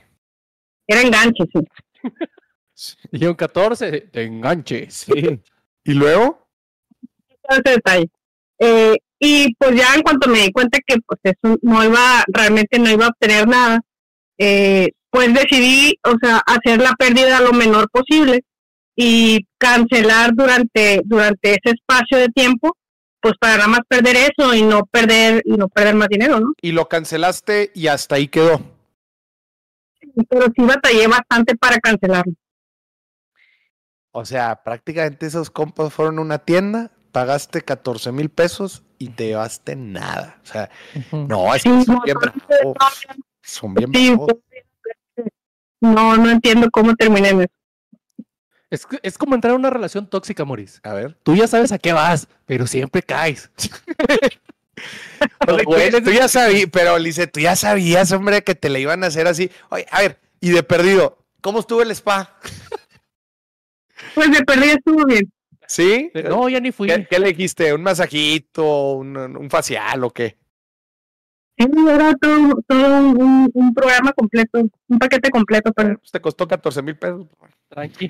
Era enganche, sí. Dijeron 14, te enganches. Sí. ¿Y luego? ese detalle. Eh, y pues ya en cuanto me di cuenta que pues eso no iba, realmente no iba a obtener nada, eh, pues decidí, o sea, hacer la pérdida lo menor posible y cancelar durante, durante ese espacio de tiempo, pues para nada más perder eso y no perder, y no perder más dinero, ¿no? Y lo cancelaste y hasta ahí quedó. Pero sí batallé bastante para cancelarlo. O sea, prácticamente esos compas fueron a una tienda, pagaste 14 mil pesos y te llevaste nada. O sea, no, es que Sí, son no, bien no, bravos. Son bien Sí, bravos. no, no entiendo cómo terminé en eso. Es, es como entrar en una relación tóxica, Maurice. A ver. Tú ya sabes a qué vas, pero siempre caes. Oye, tú, tú ya sabías, pero Lice, tú ya sabías, hombre, que te la iban a hacer así. Oye, a ver, y de perdido, ¿cómo estuvo el spa? Pues de perdida estuvo bien. ¿Sí? No, ya ni fui. ¿Qué, qué le dijiste? ¿Un masajito? Un, un facial o qué? Era todo, todo un, un- programa completo, un paquete completo, pero Pues te costó 14 mil pesos. Tranqui.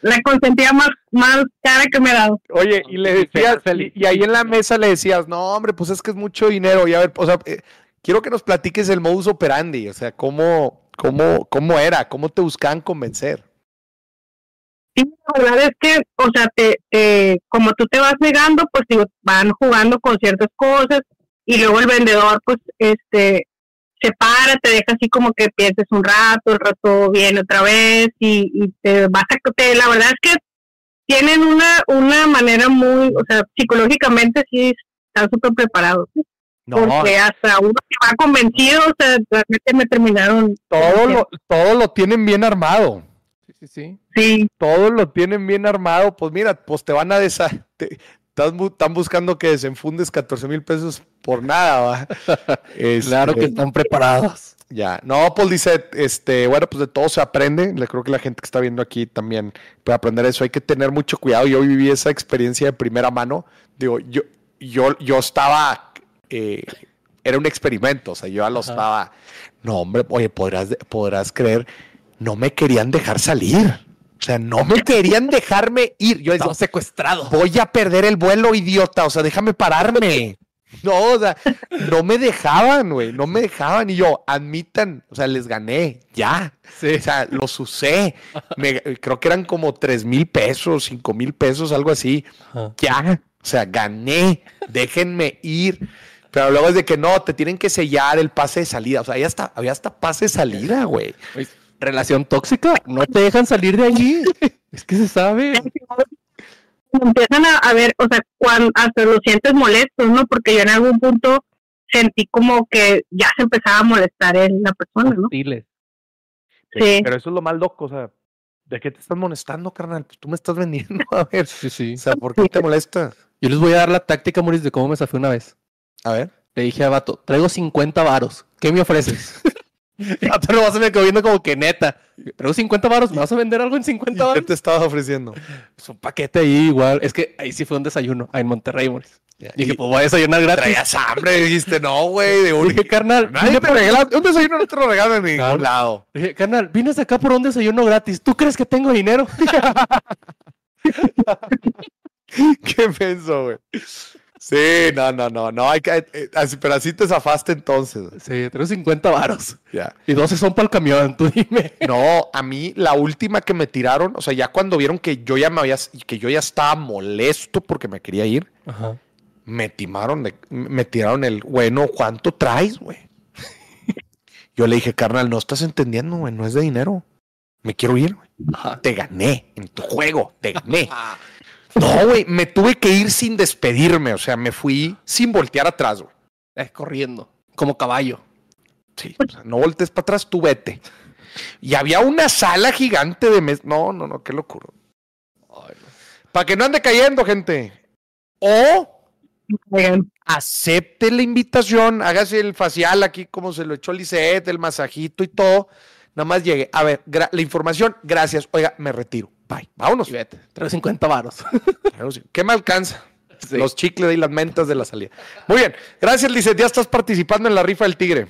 la consentía más, más cara que me ha dado. Oye, y le decías, y ahí en la mesa le decías, no, hombre, pues es que es mucho dinero. Y a ver, o sea, eh, quiero que nos platiques el modus operandi, o sea, cómo, cómo, cómo era, cómo te buscaban convencer. Sí, la verdad es que, o sea, te, te- como tú te vas negando, pues digo, van jugando con ciertas cosas y luego el vendedor, pues, este, se para, te deja así como que pienses un rato, el rato viene otra vez y, y te vas a, te- la verdad es que tienen una, una manera muy, o sea, psicológicamente sí están súper preparados. ¿sí? No, porque hasta uno que va convencido, o sea, realmente me terminaron. todo lo, todo lo tienen bien armado. Sí, sí, sí. Sí, Todo lo tienen bien armado. Pues mira, pues te van a desa... te- están, bu- están buscando que desenfundes 14 mil pesos por nada, ¿va? Claro que Este, están preparados. Ya, no, pues dice, este, bueno, pues de todo se aprende. Le creo que la gente que está viendo aquí también puede aprender eso. Hay que tener mucho cuidado. Yo viví esa experiencia de primera mano. Digo, yo, yo, yo estaba eh, era un experimento. O sea, yo ya lo Ajá. estaba. No, hombre, oye, podrás, podrás creer, no me querían dejar salir. O sea, no me querían dejarme ir. Yo Estaba secuestrado. voy a perder el vuelo, idiota. O sea, déjame pararme. No, o sea, no me dejaban, güey. No me dejaban. Y yo, admitan, o sea, les gané, ya. Sí. O sea, los usé. Me- creo que eran como tres mil pesos, cinco mil pesos, algo así. Ajá. Ya. O sea, gané. Déjenme ir. Pero luego es de que no, te tienen que sellar el pase de salida. O sea, había hasta, había hasta pase de salida, güey. Relación tóxica, no te dejan salir de allí. Es que se sabe. empiezan a, a ver, o sea, cuando hasta lo sientes molesto, ¿no? Porque yo en algún punto sentí como que ya se empezaba a molestar en la persona, ¿no? Sí. Pero eso es lo más loco, o sea, ¿de qué te estás molestando, carnal? Pues tú me estás vendiendo, a ver. Sí, sí. O sea, ¿por qué te molesta? Yo les voy a dar la táctica, Maurice, de cómo me zafé una vez. A ver. Le dije a Vato, traigo 50 varos. ¿Qué me ofreces? Ya te lo vas a me viendo como que neta. Traigo 50 varos, ¿me vas a vender algo en 50 ¿Qué varos? te estabas ofreciendo? Es un paquete ahí igual. Es que ahí sí fue un desayuno, ahí en Monterrey. Dije, Y pues voy a desayunar gratis. traías hambre, dijiste, no, güey, de un... Dije, carnal, Nadie te regala, un desayuno no te lo regalan en ningún Claro. lado. Dije, carnal, vienes acá por un desayuno gratis. ¿Tú crees que tengo dinero? Qué menso, güey. Sí, no, no, no, no, hay que, eh, así- pero así te zafaste entonces. sí, traigo 50 varos. Ya. Y 12 son para el camión, tú dime. No, a mí la última que me tiraron, o sea, ya cuando vieron que yo ya me había, que yo ya estaba molesto porque me quería ir, Ajá. me timaron, de- me tiraron el, bueno, ¿cuánto traes, güey? Yo le dije, carnal, no estás entendiendo, güey, no es de dinero. Me quiero ir, güey. Te gané en tu juego, te gané. No, güey, me tuve que ir sin despedirme, o sea, me fui sin voltear atrás, güey. Eh, corriendo, como caballo. Sí, o sea, no voltees para atrás, tú vete. Y había una sala gigante de mes. No, no, no, qué locura. Para que no ande cayendo, gente. O acepte la invitación, hágase el facial aquí como se lo echó Lisette, el masajito y todo. Nada más llegue. A ver, la información, gracias. Oiga, me retiro. Bye. Vámonos. Y vete, traigo 50 varos. ¿Qué me alcanza? Sí. Los chicles y las mentas de la salida. Muy bien. Gracias, Lisette. Ya estás participando en la rifa del tigre.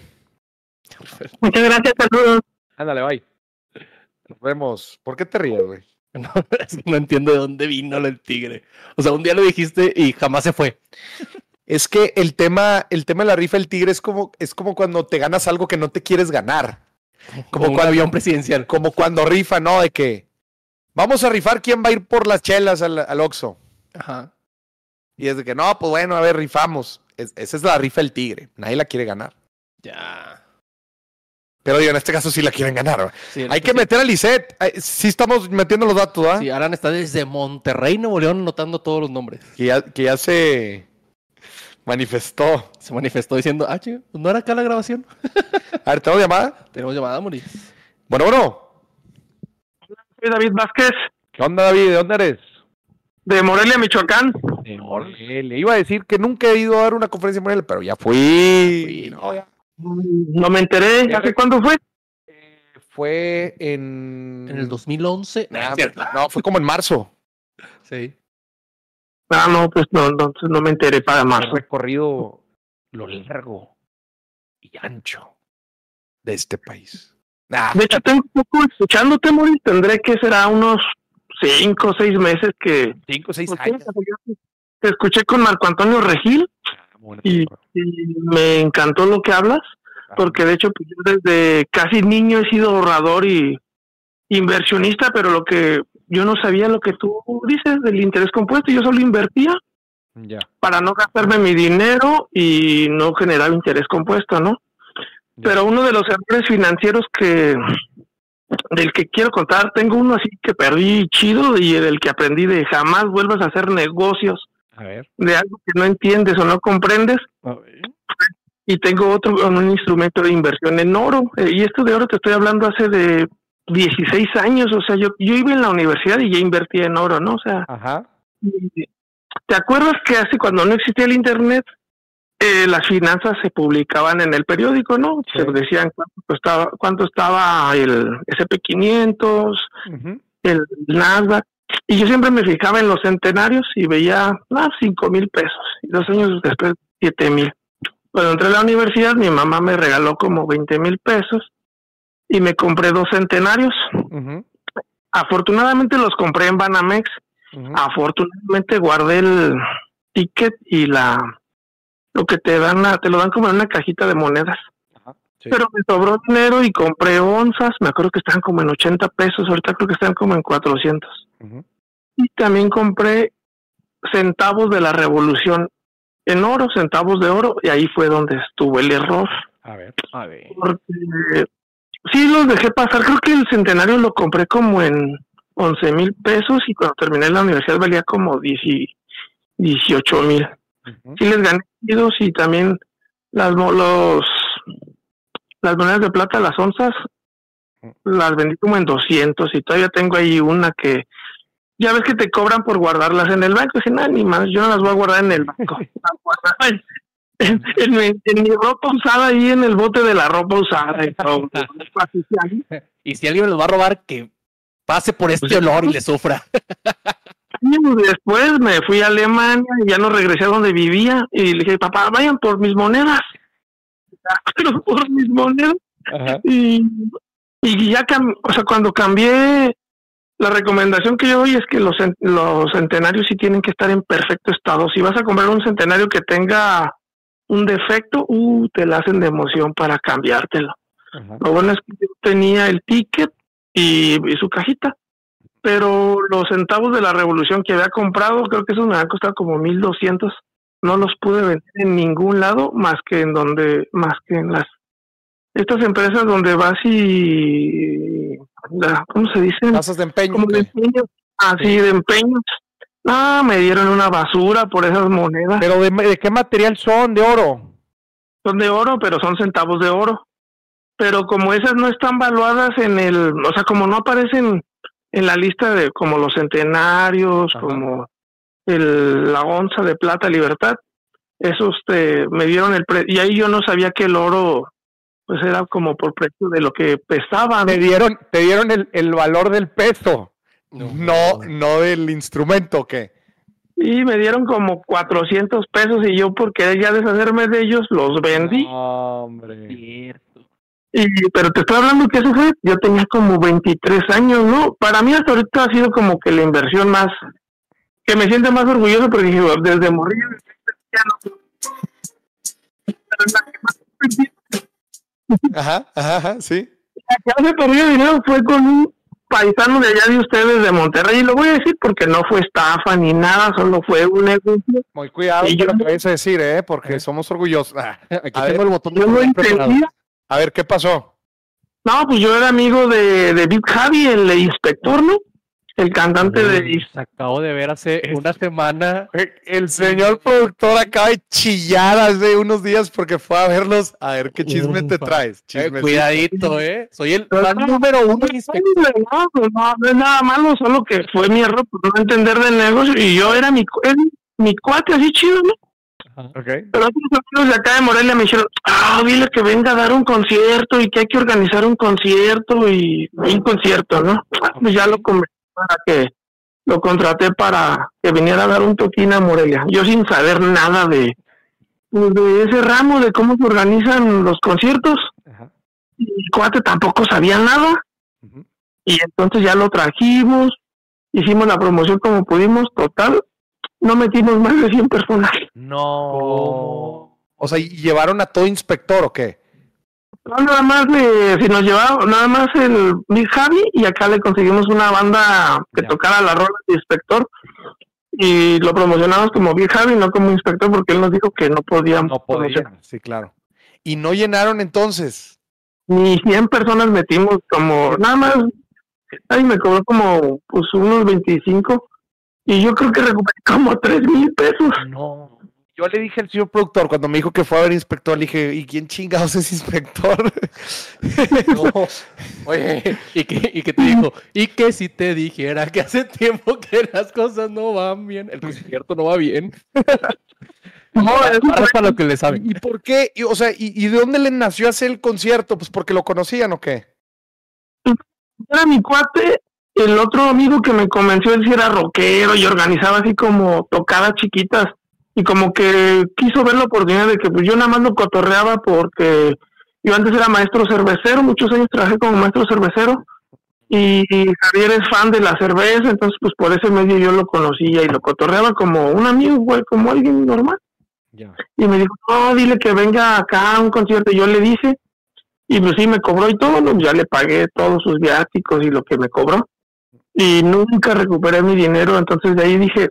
muchas gracias, saludos. Ándale, bye. Nos vemos. ¿Por qué te ríes, güey? No entiendo de dónde vino el tigre. O sea, un día lo dijiste y jamás se fue. Es que el tema, el tema de la rifa del tigre es como, es como cuando te ganas algo que no te quieres ganar. Como un cuando- avión presidencial. Como cuando rifa, ¿no? De que vamos a rifar quién va a ir por las chelas al, al Oxxo. Ajá. Y es de que no, pues bueno, a ver, rifamos. Es- esa es la rifa del tigre. Nadie la quiere ganar. Ya. Pero digo, en este caso sí la quieren ganar. Sí, Hay que meter a Lisette. Sí estamos metiendo los datos, ¿ah? Sí, Alan está desde Monterrey, Nuevo León, anotando todos los nombres. Que, ya, que ya se manifestó. Se manifestó diciendo, ah, chico, ¿no era acá la grabación? A ver, ¿tenemos llamada? Tenemos llamada, Muri. Bueno, bueno. Soy David Vázquez, ¿Qué onda, David? ¿De dónde eres? de Morelia, Michoacán. Le iba a decir que nunca he ido a dar una conferencia en Morelia, pero ya fui. No, ya. No me enteré. ¿Hace cuándo fue? Fue en. En el 2011. Ah, es cierto. no, fue como en marzo. Sí. Ah, no, pues no, entonces no me enteré para He marzo. recorrido lo largo y ancho de este país. Ah, De hecho, tengo un poco escuchándote, Maurice. Tendré que será unos cinco o seis meses que cinco o seis años. te escuché con Marco Antonio Regil Bueno, y, y me encantó lo que hablas, porque de hecho pues, yo desde casi niño he sido ahorrador y inversionista, pero lo que yo no sabía lo que tú dices del interés compuesto, yo solo invertía Ya. para no gastarme mi dinero y no generar interés compuesto, ¿no? Ya. Pero uno de los errores financieros que del que quiero contar, tengo uno así que perdí chido y del que aprendí de jamás vuelvas a hacer negocios A ver. de algo que no entiendes o no comprendes. Y tengo otro con un instrumento de inversión en oro. Eh, y esto de oro te estoy hablando hace de 16 años. O sea, yo, yo iba en la universidad y ya invertía en oro, ¿no? O sea, Ajá. ¿Te acuerdas que hace cuando no existía el internet, eh, las finanzas se publicaban en el periódico, ¿no? Sí. Se decían cuánto estaba, cuánto estaba el SP500, Ujú. el Nasdaq. Y yo siempre me fijaba en los centenarios y veía, ah, cinco mil pesos. Y dos años después, siete mil. Cuando entré a la universidad, mi mamá me regaló como 20 mil pesos y me compré dos centenarios. Afortunadamente los compré en Banamex. Afortunadamente guardé el ticket y la lo que te dan, la- te lo dan como en una cajita de monedas. Sí. Pero me sobró dinero y compré onzas. Me acuerdo que estaban como en 80 pesos. Ahorita creo que están como en 400. Ujú. Y también compré centavos de la revolución en oro, centavos de oro. Y ahí fue donde estuvo el error. A ver. A ver. Porque sí los dejé pasar. Creo que el centenario lo compré como en 11 mil pesos y cuando terminé la universidad valía como 10 y 18 mil. Ujú. Sí les gané y también las los las monedas de plata, las onzas, las vendí como en 200 y todavía tengo ahí una que ya ves que te cobran por guardarlas en el banco. Y nada, ni más, yo no las voy a guardar en el banco. Las guardaba en, en- en mi, en mi ropa usada ahí en el bote de la ropa usada. Y si alguien me los va a robar, que pase por este Pues, olor y le sufra. años después me fui a Alemania y ya no regresé a donde vivía y le dije, papá, vayan por mis monedas. Pero por mis monedas. Ajá. Y, y ya, cam- o sea, cuando cambié, la recomendación que yo doy es que los centenarios sí tienen que estar en perfecto estado. Si vas a comprar un centenario que tenga un defecto, uh, te la hacen de emoción para cambiártelo. Ajá. Lo bueno es que yo tenía el ticket y, y su cajita. Pero los centavos de la revolución que había comprado, creo que esos me han costado como 1200. No los pude vender en ningún lado más que en donde, más que en las estas empresas donde vas y la- ¿cómo se dice? Tasas de empeño. Como de ¿qué? empeños, así de empeños. Ah, me dieron una basura por esas monedas. Pero de, de qué material son? ¿De oro? son de oro, pero son centavos de oro. Pero como esas no están valuadas en el, o sea, como no aparecen en la lista de como los centenarios, Ajá. como el, la onza de plata libertad, esos te, me dieron el precio. Y ahí yo no sabía que el oro, pues era como por precio de lo que pesaba. Te dieron, te dieron el, el valor del peso. No, no del instrumento, ¿o ¿qué? Y me dieron como 400 pesos y yo por querer ya deshacerme de ellos los vendí. Hombre. Cierto. Y, pero te estoy hablando que eso fue, yo tenía como 23 años, ¿no? Para mí hasta ahorita ha sido como que la inversión más, que me siente más orgulloso porque dije, desde morir, ya no- pero la que más Ajá, ajá, ajá, sí. la que más me perdió dinero fue con un paisano de allá de ustedes de Monterrey, y lo voy a decir porque no fue estafa ni nada, solo fue un negocio. Muy cuidado Y con yo lo que vayas a decir, ¿eh? Porque somos orgullosos. Ah, Aquí A tengo ver. el botón de Yo entendía. A ver, ¿qué pasó? No, pues yo era amigo de, de Big Javi, el inspector, ¿no? El cantante de acabo de ver hace una semana. El señor productor acaba de chillar hace unos días porque fue a verlos. A ver, ¿qué chisme te traes? Eh, cuidadito, ¿eh? Soy el fan número uno No, inspector. no, no, es nada malo, solo que fue mi error por no entender del negocio y yo era mi, era mi cuate así chido, ¿no? Ok. Pero otros amigos de acá de Morelia me dijeron, ah, dile que venga a dar un concierto y que hay que organizar un concierto y un concierto, ¿no? Ah, Pues ya lo convencí para que lo contraté para que viniera a dar un toquín a Morelia. Yo sin saber nada de, pues, de ese ramo, de cómo se organizan los conciertos. Ajá. Y cuate tampoco sabía nada. Y entonces ya lo trajimos, hicimos la promoción como pudimos, total, no metimos más de 100 personas. No. O sea, ¿y llevaron a todo inspector o qué? No, nada más, eh, si nos llevaba, nada más el Big Javi y acá le conseguimos una banda que Ya. tocara la rola de inspector y lo promocionamos como Big Javi, no como inspector porque él nos dijo que no podíamos No podían. Sí, claro. Y no llenaron entonces. Ni 100 personas metimos como, nada más, ay, me cobró como pues unos 25 y yo creo que recuperé como 3 mil pesos. No. Yo le dije al señor productor, cuando me dijo que fue a ver inspector, le dije, ¿y quién chingados es inspector? No. Oye, ¿y qué, ¿y qué te dijo? Y que si te dijera que hace tiempo que las cosas no van bien, el concierto no va bien. No, es Ahora es para lo que le saben. ¿Y por qué? Y, o sea, ¿y, y de dónde le nació hacer el concierto? Pues porque lo conocían o qué? era mi cuate, el otro amigo que me convenció, él sí era rockero y organizaba así como tocadas chiquitas y como que quiso ver la oportunidad de que pues yo nada más lo cotorreaba porque yo antes era maestro cervecero, muchos años trabajé como maestro cervecero y, Javier es fan de la cerveza, entonces pues por ese medio yo lo conocía y lo cotorreaba como un amigo, güey, como alguien normal. Y me dijo, no, dile que venga acá a un concierto. Y yo le dije, y pues sí, me cobró y todo, ya le pagué todos sus viáticos y lo que me cobró. Y nunca recuperé mi dinero, entonces de ahí dije,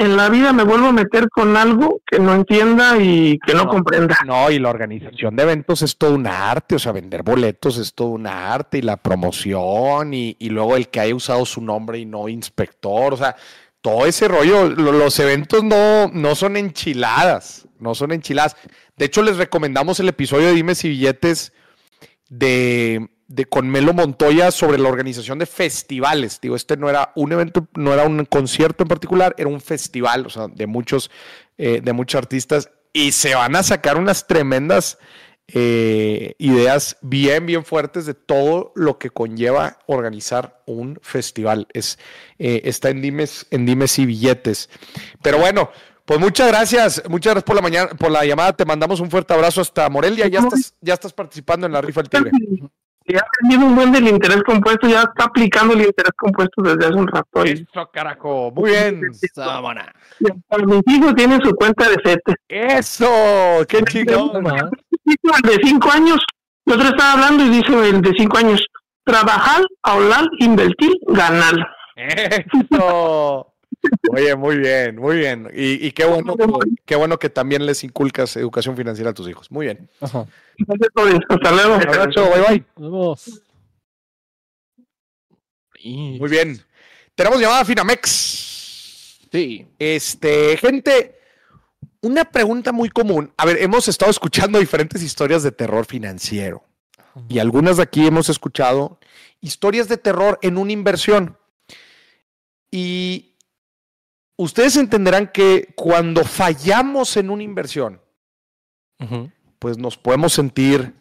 en la vida me vuelvo a meter con algo que no entienda y que no, comprenda. No, y la organización de eventos es todo un arte, o sea, vender boletos es todo un arte y la promoción y, y luego el que haya usado su nombre y no inspector, o sea, todo ese rollo, los eventos no, no son enchiladas, no son enchiladas. De hecho, les recomendamos el episodio de Dimes y Billetes de, de con Melo Montoya sobre la organización de festivales. Digo, este no era un evento, no era un concierto en particular, era un festival, o sea, de muchos, eh, de muchos artistas. Y se van a sacar unas tremendas eh, ideas bien, bien fuertes de todo lo que conlleva organizar un festival. Es, eh, está en dimes, en dimes y billetes. Pero bueno, pues muchas gracias, muchas gracias por la mañana, por la llamada. Te mandamos un fuerte abrazo hasta Morelia. Ya estás, ya estás participando en la rifa del tigre. Ya ha tenido un buen del interés compuesto, ya está aplicando el interés compuesto desde hace un rato. Eso, carajo. Muy bien. Mis hijos tienen su cuenta de FETE. Eso, qué chido de cinco años, el otro estaba hablando y dice el de cinco años, trabajar, hablar, invertir, ganar. Eso. Oye, muy bien, muy bien. Y, qué bueno, qué bueno que también les inculcas educación financiera a tus hijos. Muy bien. Hasta luego. bye bye. Muy bien. Tenemos llamada Finamex. Sí. Este, gente, una pregunta muy común. A ver, hemos estado escuchando diferentes historias de terror financiero y algunas de aquí hemos escuchado historias de terror en una inversión. Y ustedes entenderán que cuando fallamos en una inversión, pues nos podemos sentir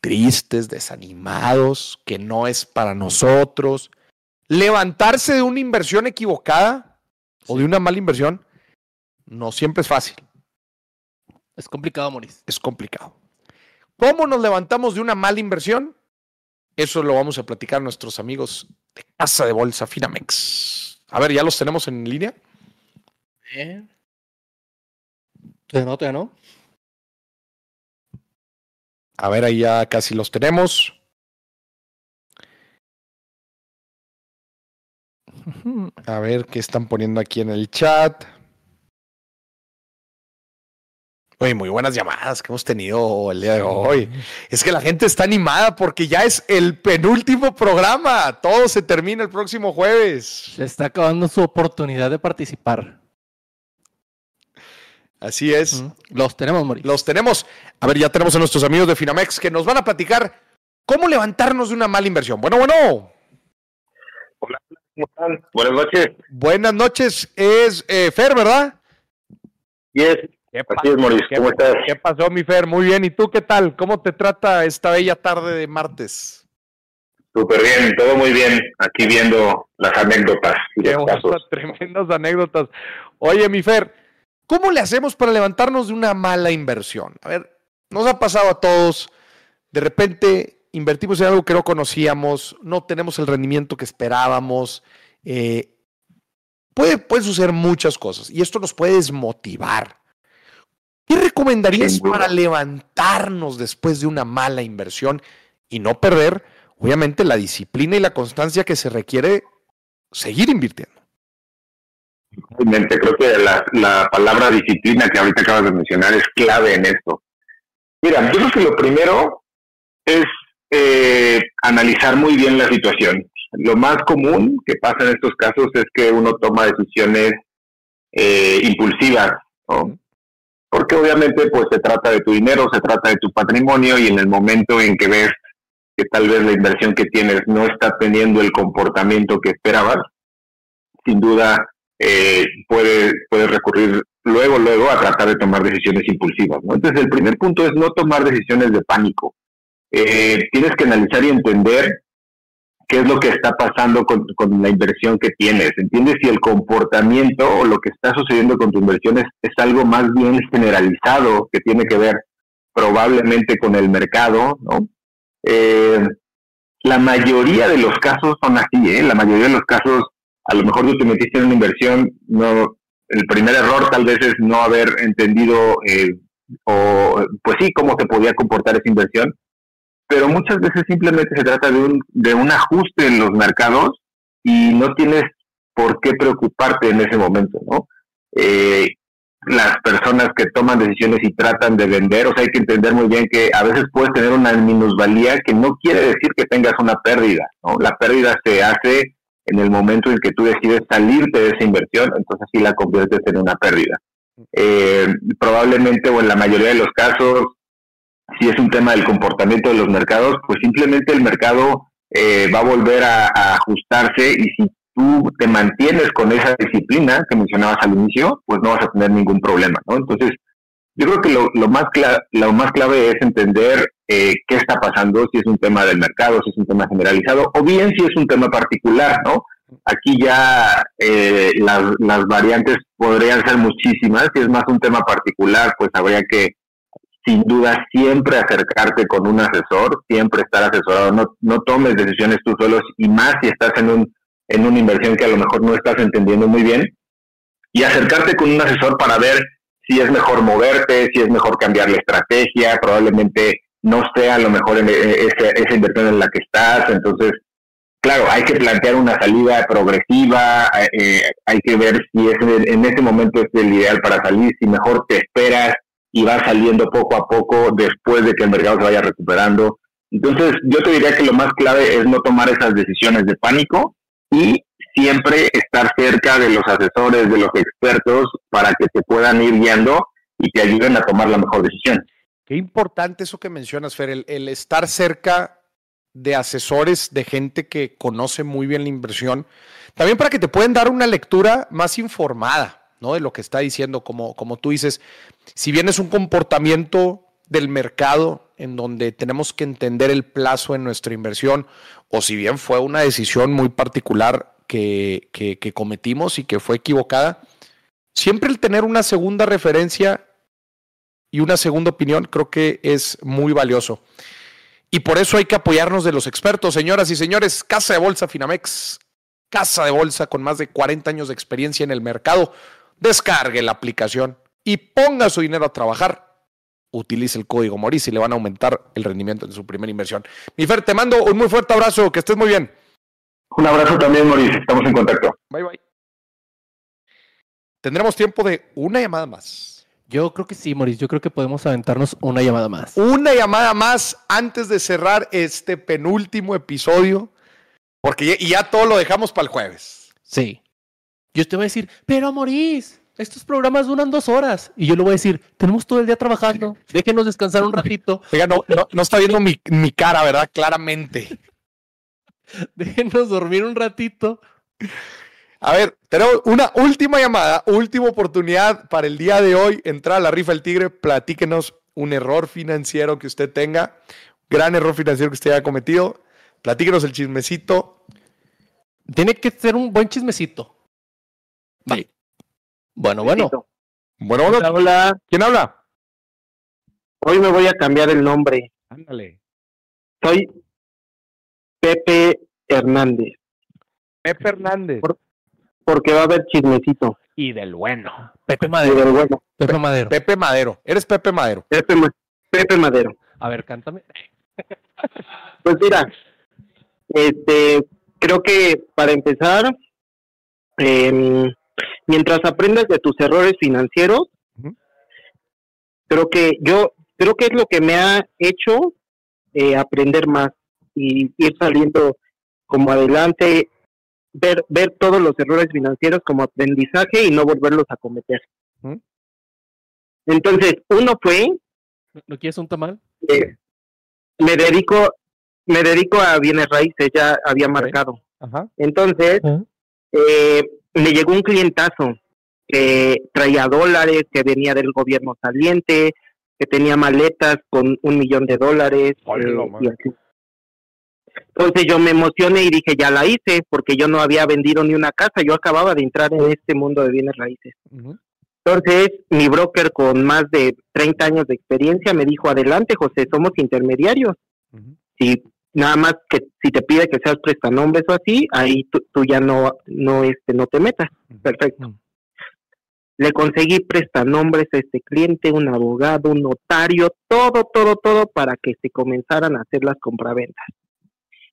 tristes, desanimados, que no es para nosotros. Levantarse de una inversión equivocada o de una mala inversión no siempre es fácil. Es complicado, Maurice. Es complicado. ¿Cómo nos levantamos de una mala inversión? Eso lo vamos a platicar a nuestros amigos de Casa de Bolsa Finamex. A ver, ¿ya los tenemos en línea? Eh. no, no. A ver, ahí ya casi los tenemos. A ver qué están poniendo aquí en el chat. Oye, muy buenas llamadas que hemos tenido el día de hoy. Es que la gente está animada porque ya es el penúltimo programa. Todo se termina el próximo jueves. Se está acabando su oportunidad de participar. Así es. Los tenemos, Mauricio. Los tenemos. A ver, ya tenemos a nuestros amigos de Finamex que nos van a platicar cómo levantarnos de una mala inversión. Bueno, bueno. Hola, ¿cómo están? Buenas noches. Buenas noches. Es eh, Fer, ¿verdad? Yes. ¿Qué pasó, ¿Cómo estás? ¿Qué pasó, mi Fer? Muy bien. ¿Y tú qué tal? ¿Cómo te trata esta bella tarde de martes? Súper bien, todo muy bien. Aquí viendo las anécdotas. Qué tremendas anécdotas. Oye, mi Fer, ¿cómo le hacemos para levantarnos de una mala inversión? A ver, nos ha pasado a todos. De repente invertimos en algo que no conocíamos, no tenemos el rendimiento que esperábamos. Eh, puede, puede suceder muchas cosas y esto nos puede desmotivar. ¿Qué recomendarías para levantarnos después de una mala inversión y no perder, obviamente, la disciplina y la constancia que se requiere seguir invirtiendo? Creo que la, palabra disciplina que ahorita acabas de mencionar es clave en esto. Mira, yo creo que lo primero es eh, analizar muy bien la situación. Lo más común que pasa en estos casos es que uno toma decisiones eh, impulsivas, porque obviamente pues se trata de tu dinero, se trata de tu patrimonio y en el momento en que ves que tal vez la inversión que tienes no está teniendo el comportamiento que esperabas, sin duda eh, puedes, recurrir luego, luego a tratar de tomar decisiones impulsivas. ¿no? Entonces el primer punto es no tomar decisiones de pánico. Eh, tienes que analizar y entender qué es lo que está pasando con, con, la inversión que tienes. ¿Entiendes si el comportamiento o lo que está sucediendo con tu inversión es, es algo más bien generalizado que tiene que ver probablemente con el mercado, ¿no? Eh, la mayoría de los casos son así, ¿eh? La mayoría de los casos, a lo mejor tú te metiste en una inversión, no, el primer error tal vez es no haber entendido, eh, o pues sí, cómo se podía comportar esa inversión, pero muchas veces simplemente se trata de un, de un ajuste en los mercados y no tienes por qué preocuparte en ese momento, ¿no? Eh, las personas que toman decisiones y tratan de vender, o sea, hay que entender muy bien que a veces puedes tener una minusvalía que no quiere decir que tengas una pérdida, ¿no? La pérdida se hace en el momento en que tú decides salirte de esa inversión, entonces sí la conviertes en una pérdida. Eh, probablemente o en la mayoría de los casos, si es un tema del comportamiento de los mercados, pues simplemente el mercado eh, va a volver a, a, ajustarse y si tú te mantienes con esa disciplina que mencionabas al inicio, pues no vas a tener ningún problema, ¿no? Entonces, yo creo que lo, más, lo más clave es entender eh, qué está pasando, si es un tema del mercado, si es un tema generalizado, o bien si es un tema particular, ¿no? Aquí ya eh, las, las variantes podrían ser muchísimas, si es más un tema particular, pues habría que sin duda siempre acercarte con un asesor, siempre estar asesorado, no, no tomes decisiones tú solos y más si estás en un en una inversión que a lo mejor no estás entendiendo muy bien. Y acercarte con un asesor para ver si es mejor moverte, si es mejor cambiar la estrategia, probablemente no sea lo mejor en esa, esa inversión en la que estás, entonces, claro, hay que plantear una salida progresiva, eh, hay que ver si es en ese momento es el ideal para salir, si mejor te esperas y vas saliendo poco a poco después de que el mercado se vaya recuperando. Entonces, yo te diría que lo más clave es no tomar esas decisiones de pánico, y siempre estar cerca de los asesores, de los expertos, para que te puedan ir guiando y te ayuden a tomar la mejor decisión. Qué importante eso que mencionas, Fer, el, estar cerca de asesores, de gente que conoce muy bien la inversión, también para que te puedan dar una lectura más informada, ¿no? De lo que está diciendo, como, como tú dices, si bien es un comportamiento del mercado en donde tenemos que entender el plazo en nuestra inversión, o si bien fue una decisión muy particular que, cometimos y que fue equivocada, siempre el tener una segunda referencia y una segunda opinión creo que es muy valioso. Y por eso hay que apoyarnos de los expertos, señoras y señores. Casa de Bolsa Finamex, casa de bolsa con más de 40 años de experiencia en el mercado. Descargue la aplicación y ponga su dinero a trabajar utilice el código Moris y le van a aumentar el rendimiento de su primera inversión. Mi Fer, te mando un muy fuerte abrazo, que estés muy bien. Un abrazo también, Moris, estamos en contacto. Bye, bye. Tendremos tiempo de una llamada más. Yo creo que sí, Moris, yo creo que podemos aventarnos una llamada más. Una llamada más antes de cerrar este penúltimo episodio, porque ya, y ya todo lo dejamos para el jueves. Sí. Yo te voy a decir, pero Moris, estos programas duran dos horas. Y yo le voy a decir, tenemos todo el día trabajando, déjenos descansar un ratito. Oiga, no, no, está viendo mi, mi, cara, ¿verdad? Claramente. déjenos dormir un ratito. A ver, tenemos una última llamada, última oportunidad para el día de hoy. Entrar a la rifa del tigre, platíquenos un error financiero que usted tenga, gran error financiero que usted haya cometido. Platíquenos el chismecito. Tiene que ser un buen chismecito. Sí. Bueno, bueno. Bueno, bueno. Hola, ¿Quién habla? Hoy me voy a cambiar el nombre. Ándale. Soy Pepe Hernández. Pepe Hernández. Por, porque va a haber chismecito. Y del bueno. Pepe Y Madero. del bueno. Pepe Madero. Pepe Madero. Eres Pepe Madero. Pepe, Ma- Pepe Madero. A ver, cántame. Pues mira, este, creo que para empezar, em, mientras aprendas de tus errores financieros, creo que yo, creo que es lo que me ha hecho eh, aprender más y ir saliendo como adelante, ver, ver todos los errores financieros como aprendizaje y no volverlos a cometer. Ujú. Entonces, uno fue ¿No- ¿No quieres un tamal? eh, me dedico me dedico a bienes raíces ya había marcado Ajá. entonces eh, me llegó un clientazo que traía dólares que venía del gobierno saliente que tenía maletas con un millón de dólares Hola, eh, y así. Entonces yo me emocioné y dije, ya la hice, porque yo no había vendido ni una casa, yo acababa de entrar en este mundo de bienes raíces. Entonces, mi broker con más de 30 años de experiencia me dijo, adelante, José, somos intermediarios. Si nada más que si te pide que seas prestanombres o así, ahí tú, tú, ya no, no, este, no te metas. Perfecto. Le conseguí prestanombres a este cliente, un abogado, un notario, todo, todo, todo para que se comenzaran a hacer las compraventas.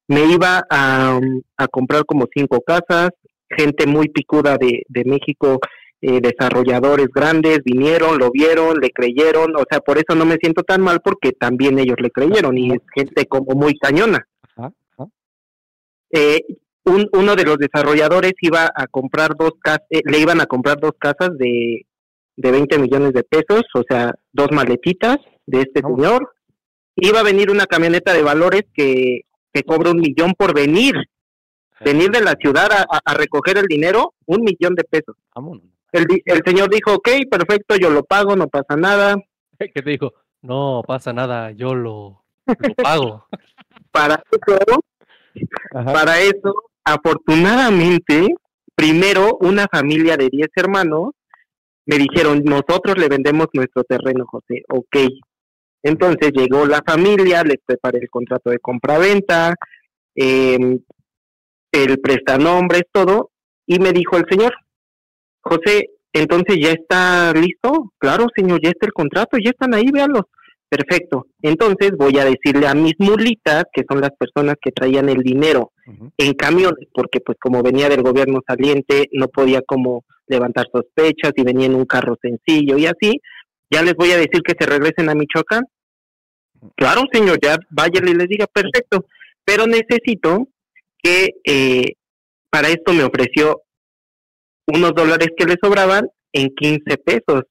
Me iba a, a comprar como cinco casas, gente muy picuda de, de México, eh, desarrolladores grandes, vinieron, lo vieron, le creyeron, o sea, por eso no me siento tan mal porque también ellos le creyeron y es gente como muy cañona. Eh, un, uno de los desarrolladores iba a comprar dos casas, eh, le iban a comprar dos casas de, de 20 millones de pesos, o sea, dos maletitas de este señor. Iba a venir una camioneta de valores que, que cobra un millón por venir, venir de la ciudad a, a, recoger el dinero, un millón de pesos. El, el señor dijo, ok, perfecto, yo lo pago, no pasa nada. ¿Qué te dijo? No pasa nada, yo lo, lo pago. para eso, Ajá. para eso afortunadamente, primero una familia de 10 hermanos me dijeron, nosotros le vendemos nuestro terreno, José, ok. Entonces llegó la familia, les preparé el contrato de compra-venta, eh, el prestanombres, todo, y me dijo el señor, José, entonces ya está listo, claro, señor, ya está el contrato, ya están ahí, véanlos. Perfecto. Entonces voy a decirle a mis mulitas, que son las personas que traían el dinero uh -huh. en camiones, porque pues como venía del gobierno saliente, no podía como levantar sospechas y venía en un carro sencillo y así, ya les voy a decir que se regresen a Michoacán. Claro, señor, ya váyanle y les diga, perfecto, pero necesito que eh, para esto me ofreció unos dólares que le sobraban en 15 pesos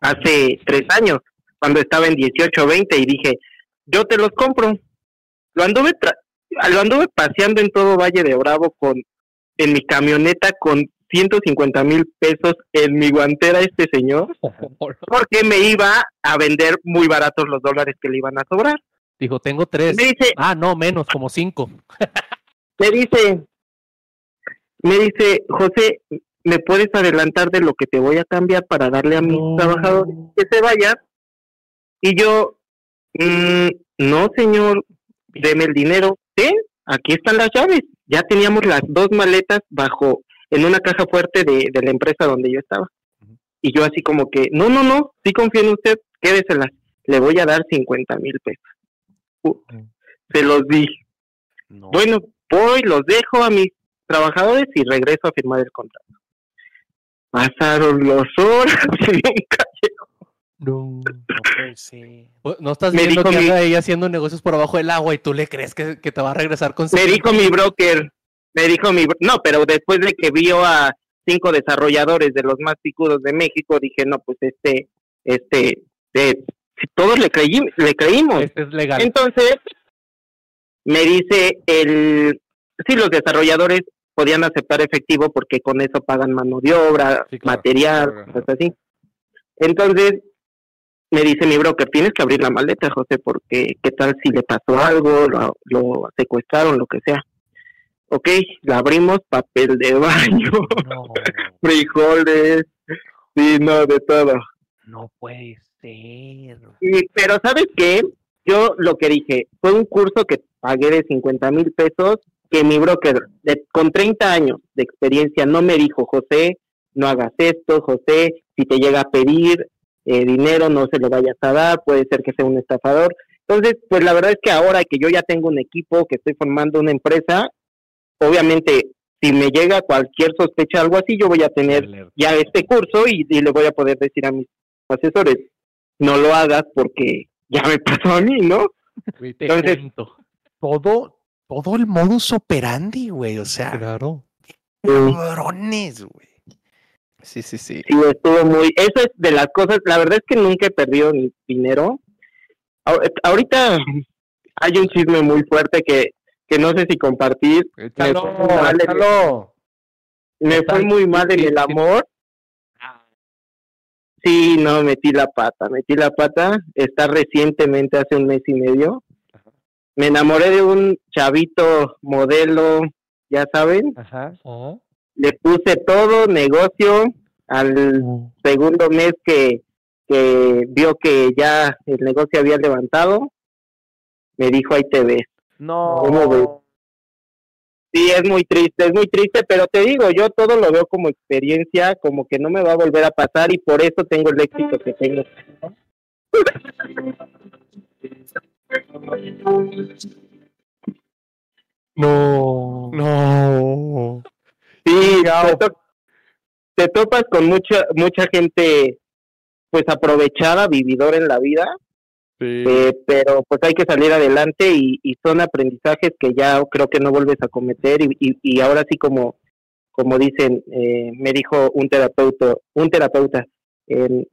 hace tres años cuando estaba en 18 o 20 y dije, yo te los compro. Lo anduve, lo anduve paseando en todo Valle de Bravo con en mi camioneta con 150 mil pesos en mi guantera este señor, porque me iba a vender muy baratos los dólares que le iban a sobrar. Dijo, tengo tres. Me dice, ah, no, menos, como cinco. me dice, me dice, José, ¿me puedes adelantar de lo que te voy a cambiar para darle a mis no. trabajadores que se vayan? Y yo, mmm, no, señor, deme el dinero. ¿Sí? Aquí están las llaves. Ya teníamos las dos maletas bajo, en una caja fuerte de, de la empresa donde yo estaba. Uh -huh. Y yo así como que, no, no, no, sí confío en usted, quédeselas. Le voy a dar 50 mil pesos. Uh, uh -huh. Se los di. No. Bueno, voy, los dejo a mis trabajadores y regreso a firmar el contrato. Pasaron las horas y nunca llegó. No, no, sí. no estás me viendo que mi... anda ella haciendo negocios por abajo del agua y tú le crees que, que te va a regresar con Me dijo mi broker, me dijo mi no, pero después de que vio a cinco desarrolladores de los más picudos de México, dije, no, pues este, este, eh, todos le, creí, le creímos. Este es legal. Entonces, me dice el, sí, los desarrolladores podían aceptar efectivo porque con eso pagan mano de obra, sí, claro, material, claro, cosas así. Entonces, me dice mi broker, tienes que abrir la maleta, José, porque qué tal si le pasó algo, lo, lo secuestraron, lo que sea. Ok, la abrimos, papel de baño, no. frijoles, sí, no, de todo. No puede ser. Sí, pero ¿sabes qué? Yo lo que dije, fue un curso que pagué de 50 mil pesos, que mi broker de, con 30 años de experiencia no me dijo, José, no hagas esto, José, si te llega a pedir, eh, dinero, no se lo vayas a dar, puede ser que sea un estafador. Entonces, pues la verdad es que ahora que yo ya tengo un equipo, que estoy formando una empresa, obviamente si me llega cualquier sospecha, algo así, yo voy a tener ya este curso y, y, le voy a poder decir a mis asesores, no lo hagas porque ya me pasó a mí, ¿no? Entonces, todo, todo el modus operandi, güey, o sea, claro. cabrones, güey. Sí, sí, sí. Sí, estuvo muy. Eso es de las cosas. La verdad es que nunca he perdido mi dinero. Ahorita hay un chisme muy fuerte que, que no sé si compartir. Échalo, me fue muy mal, échalo. En, me fue muy mal en el amor. Sí, no, metí la pata. Metí la pata. Está recientemente, hace un mes y medio. me enamoré de un chavito modelo, ya saben. Ajá. Le puse todo, negocio. Al segundo mes que, que vio que ya el negocio había levantado, me dijo, ahí te ves. ¿Cómo ves? No. Sí, es muy triste, es muy triste, pero te digo, yo todo lo veo como experiencia, como que no me va a volver a pasar y por eso tengo el éxito que tengo. No. No. Sí, Gao. te, to- te topas con mucha mucha gente pues aprovechada, vividora en la vida, Sí. eh, pero pues hay que salir adelante y, y son aprendizajes que ya creo que no vuelves a cometer y, y, y ahora sí como como dicen, eh, me dijo un terapeuta, un terapeuta, eh,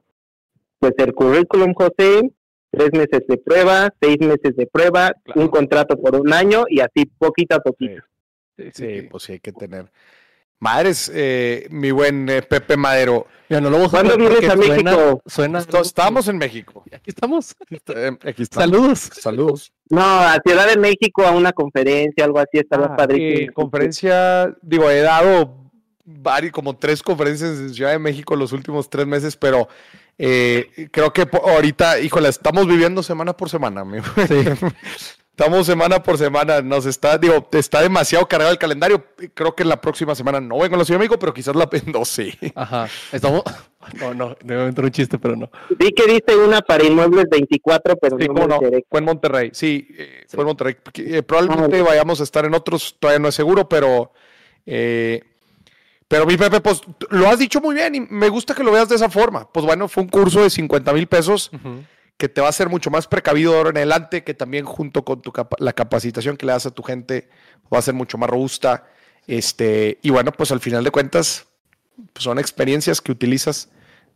pues el currículum, José, tres meses de prueba, seis meses de prueba, Claro. un contrato por un año y así poquito a poquito. Sí, sí, Sí, sí. pues sí hay que tener. Madres, eh, mi buen eh, Pepe Madero. Mira, no lo voy a ¿Cuándo vienes a suena- México? Suena. Esto- Estamos en México. Aquí estamos. Eh, aquí estamos. Saludos. Saludos. No, a Ciudad de México a una conferencia, algo así, estaba Ah, padrísimo. eh, conferencia, digo, he dado varios, como tres conferencias en Ciudad de México los últimos tres meses, pero eh, creo que ahorita, híjole, estamos viviendo semana por semana, amigo. Estamos semana por semana, nos está, digo, está demasiado cargado el calendario. Creo que la próxima semana no vengo a la Ciudad de México, pero quizás la no sé. Ajá. Estamos. No, no, debe entrar un chiste, pero no. Vi que diste una para Inmuebles 24, pero Sí, no me fue en Monterrey, sí, eh, Sí. fue en Monterrey. Eh, probablemente Ah, vayamos a estar en otros, todavía no es seguro, pero eh, pero mi Pepe, pues lo has dicho muy bien y me gusta que lo veas de esa forma. Pues bueno, fue un curso de 50 mil pesos que te va a hacer mucho más precavido ahora en adelante, que también junto con tu capa- la capacitación que le das a tu gente va a ser mucho más robusta. Este, y bueno, pues al final de cuentas, pues son experiencias que utilizas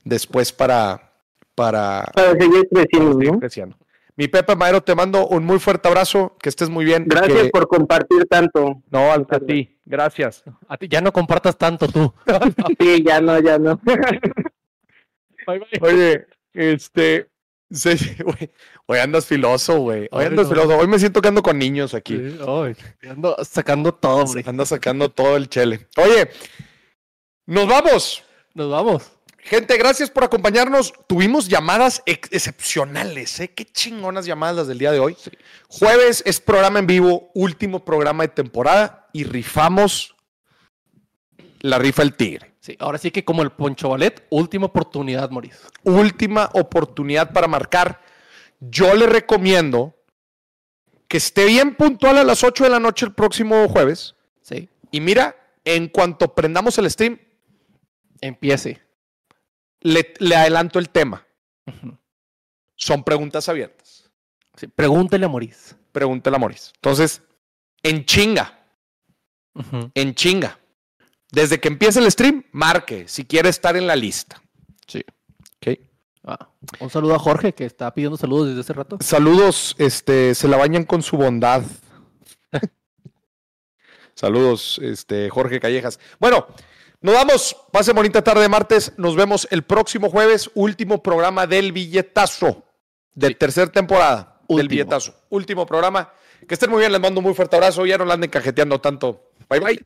después para, para, Para seguir creciendo, seguir ¿no? creciendo. Mi Pepe Madero, te mando un muy fuerte abrazo, que estés muy bien. Gracias que- por compartir tanto. No, Muchas a ti, gracias. A ti ya no compartas tanto tú. Sí, ya no, ya no. Bye, bye. Oye, este, sí, güey, hoy andas filoso, güey. Hoy andas no. filoso. Hoy me siento que ando con niños aquí. Sí, ay, ando sacando todo, hombre. Anda sacando todo el chele. Oye, nos vamos. Nos vamos. Gente, gracias por acompañarnos. Tuvimos llamadas ex- excepcionales, ¿eh? Qué chingonas llamadas las del día de hoy. Jueves es programa en vivo, último programa de temporada y rifamos la rifa el tigre. Sí, ahora sí que como el Poncho Ballet, última oportunidad, Moris. Última oportunidad para marcar. Yo le recomiendo que esté bien puntual a las 8 de la noche el próximo jueves. Sí. Y mira, en cuanto prendamos el stream, Empiece. le, le adelanto el tema. Son preguntas abiertas. Sí, Pregúntele a Moris. Pregúntale a Moris. Entonces, en chinga, en chinga. Desde que empiece el stream, marque si quiere estar en la lista. Sí. Ok. Ah, un saludo a Jorge, que está pidiendo saludos desde hace rato. Saludos, este, se la bañan con su bondad. Saludos, este, Jorge Callejas. Bueno, nos vamos. Pase bonita tarde de martes. Nos vemos el próximo jueves, último programa del billetazo de Sí. tercera temporada del billetazo. Último programa. Que estén muy bien, les mando un muy fuerte abrazo. Ya no la anden cajeteando tanto. Bye bye.